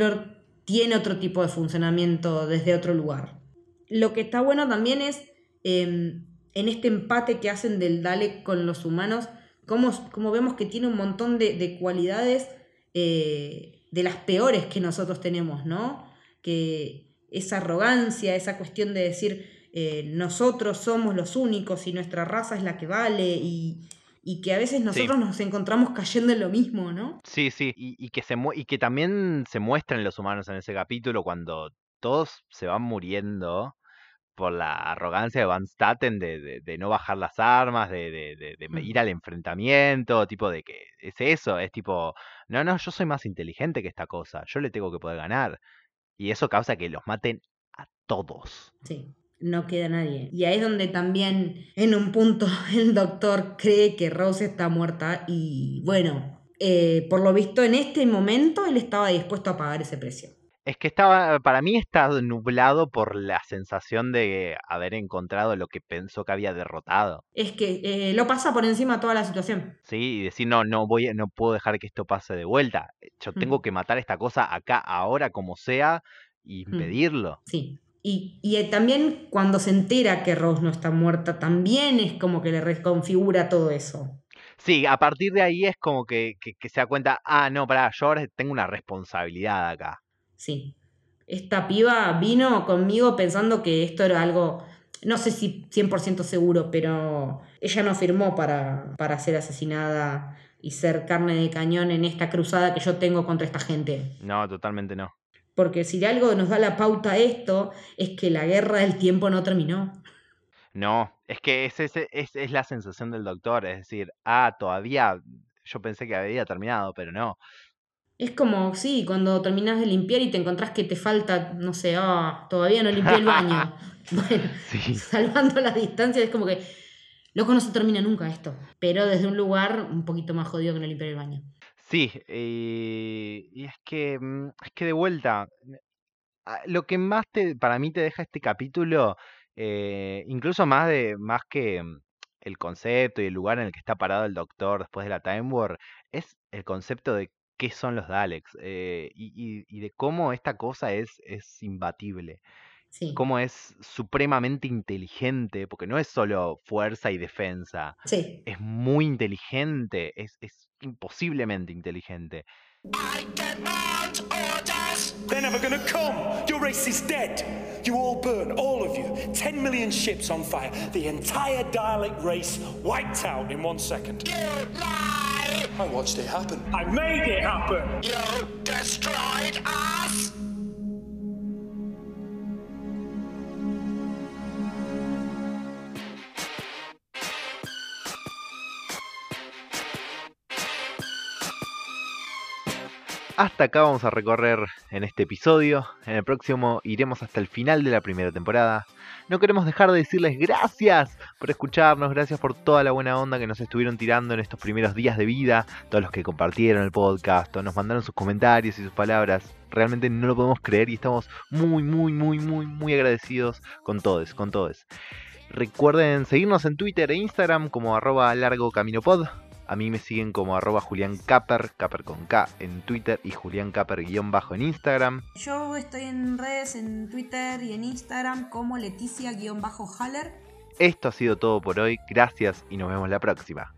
tiene otro tipo de funcionamiento desde otro lugar. Lo que está bueno también es em, en este empate que hacen del Dalek con los humanos, como vemos que tiene un montón de, cualidades eh, de las peores que nosotros tenemos, ¿no? Que esa arrogancia, esa cuestión de decir eh, nosotros somos los únicos y nuestra raza es la que vale y, y que a veces nosotros nos encontramos cayendo en lo mismo, ¿no? Sí, sí, y, que se y que también se muestran los humanos en ese capítulo cuando todos se van muriendo por la arrogancia de Van Staten de, de, no bajar las armas, de, de, mm. ir al enfrentamiento, tipo de que es eso, es tipo, no, no, yo soy más inteligente que esta cosa, yo le tengo que poder ganar. Y eso causa que los maten a todos. Sí no queda nadie. Y ahí es donde también en un punto el doctor cree que Rose está muerta y bueno, eh, por lo visto en este momento él estaba dispuesto a pagar ese precio. Es que estaba, para mí está nublado por la sensación de haber encontrado lo que pensó que había derrotado. Es que eh, lo pasa por encima toda la situación. Sí, y decir, no, no voy, no puedo dejar que esto pase de vuelta. Yo tengo que matar esta cosa acá, ahora, como sea, y impedirlo. Sí, y, y, también cuando se entera que Rose no está muerta, también es como que le reconfigura todo eso. Sí, a partir de ahí es como que, que, se da cuenta, ah, no, pará, yo ahora tengo una responsabilidad acá. Sí. Esta piba vino conmigo pensando que esto era algo, no sé si 100% seguro, pero ella no firmó para, para ser asesinada y ser carne de cañón en esta cruzada que yo tengo contra esta gente. No, totalmente no. Porque si de algo nos da la pauta esto, es que la guerra del tiempo no terminó. No, es que es, es, es, la sensación del doctor, es decir, ah, todavía, yo pensé que había terminado, pero no. Es como, sí, cuando terminas de limpiar y te encontrás que te falta, no sé, ah, todavía no limpié el baño. bueno, salvando la distancia, es como que, loco, no se termina nunca esto. Pero desde un lugar un poquito más jodido que no limpiar el baño. Sí, eh, y es que, mm, es que de vuelta, ah, lo que más te, para mí te deja este capítulo, eh, incluso más de, más que mm, el concepto y el lugar en el que está parado el doctor después de la Time War, es el concepto de qué son los Daleks eh, y, y- de cómo esta cosa es, es imbatible, Sí, cómo es supremamente inteligente, porque no es solo fuerza y defensa, sí. es muy inteligente, es, es imposiblemente inteligente. I demand orders! They're never gonna come! Your race is dead! You all burn, all of you. Ten million ships on fire. The entire Dalek race wiped out in one second. You lie! I watched it happen. I made it happen! You destroyed us! Hasta acá vamos a recorrer en este episodio. En el próximo iremos hasta el final de la primera temporada. No queremos dejar de decirles gracias por escucharnos, gracias por toda la buena onda que nos estuvieron tirando en estos primeros días de vida, todos los que compartieron el podcast, nos mandaron sus comentarios y sus palabras. Realmente no lo podemos creer y estamos muy, muy, muy, muy, muy agradecidos con todos, con todos. Recuerden seguirnos en Twitter e Instagram como arroba largo camino pod. A mí me siguen como arroba Julián Caper, Caper con K en Twitter y Julián Caper guion bajo en Instagram. Yo estoy en redes, en Twitter y en Instagram como Leticia-Haller. Esto ha sido todo por hoy, gracias y nos vemos la próxima.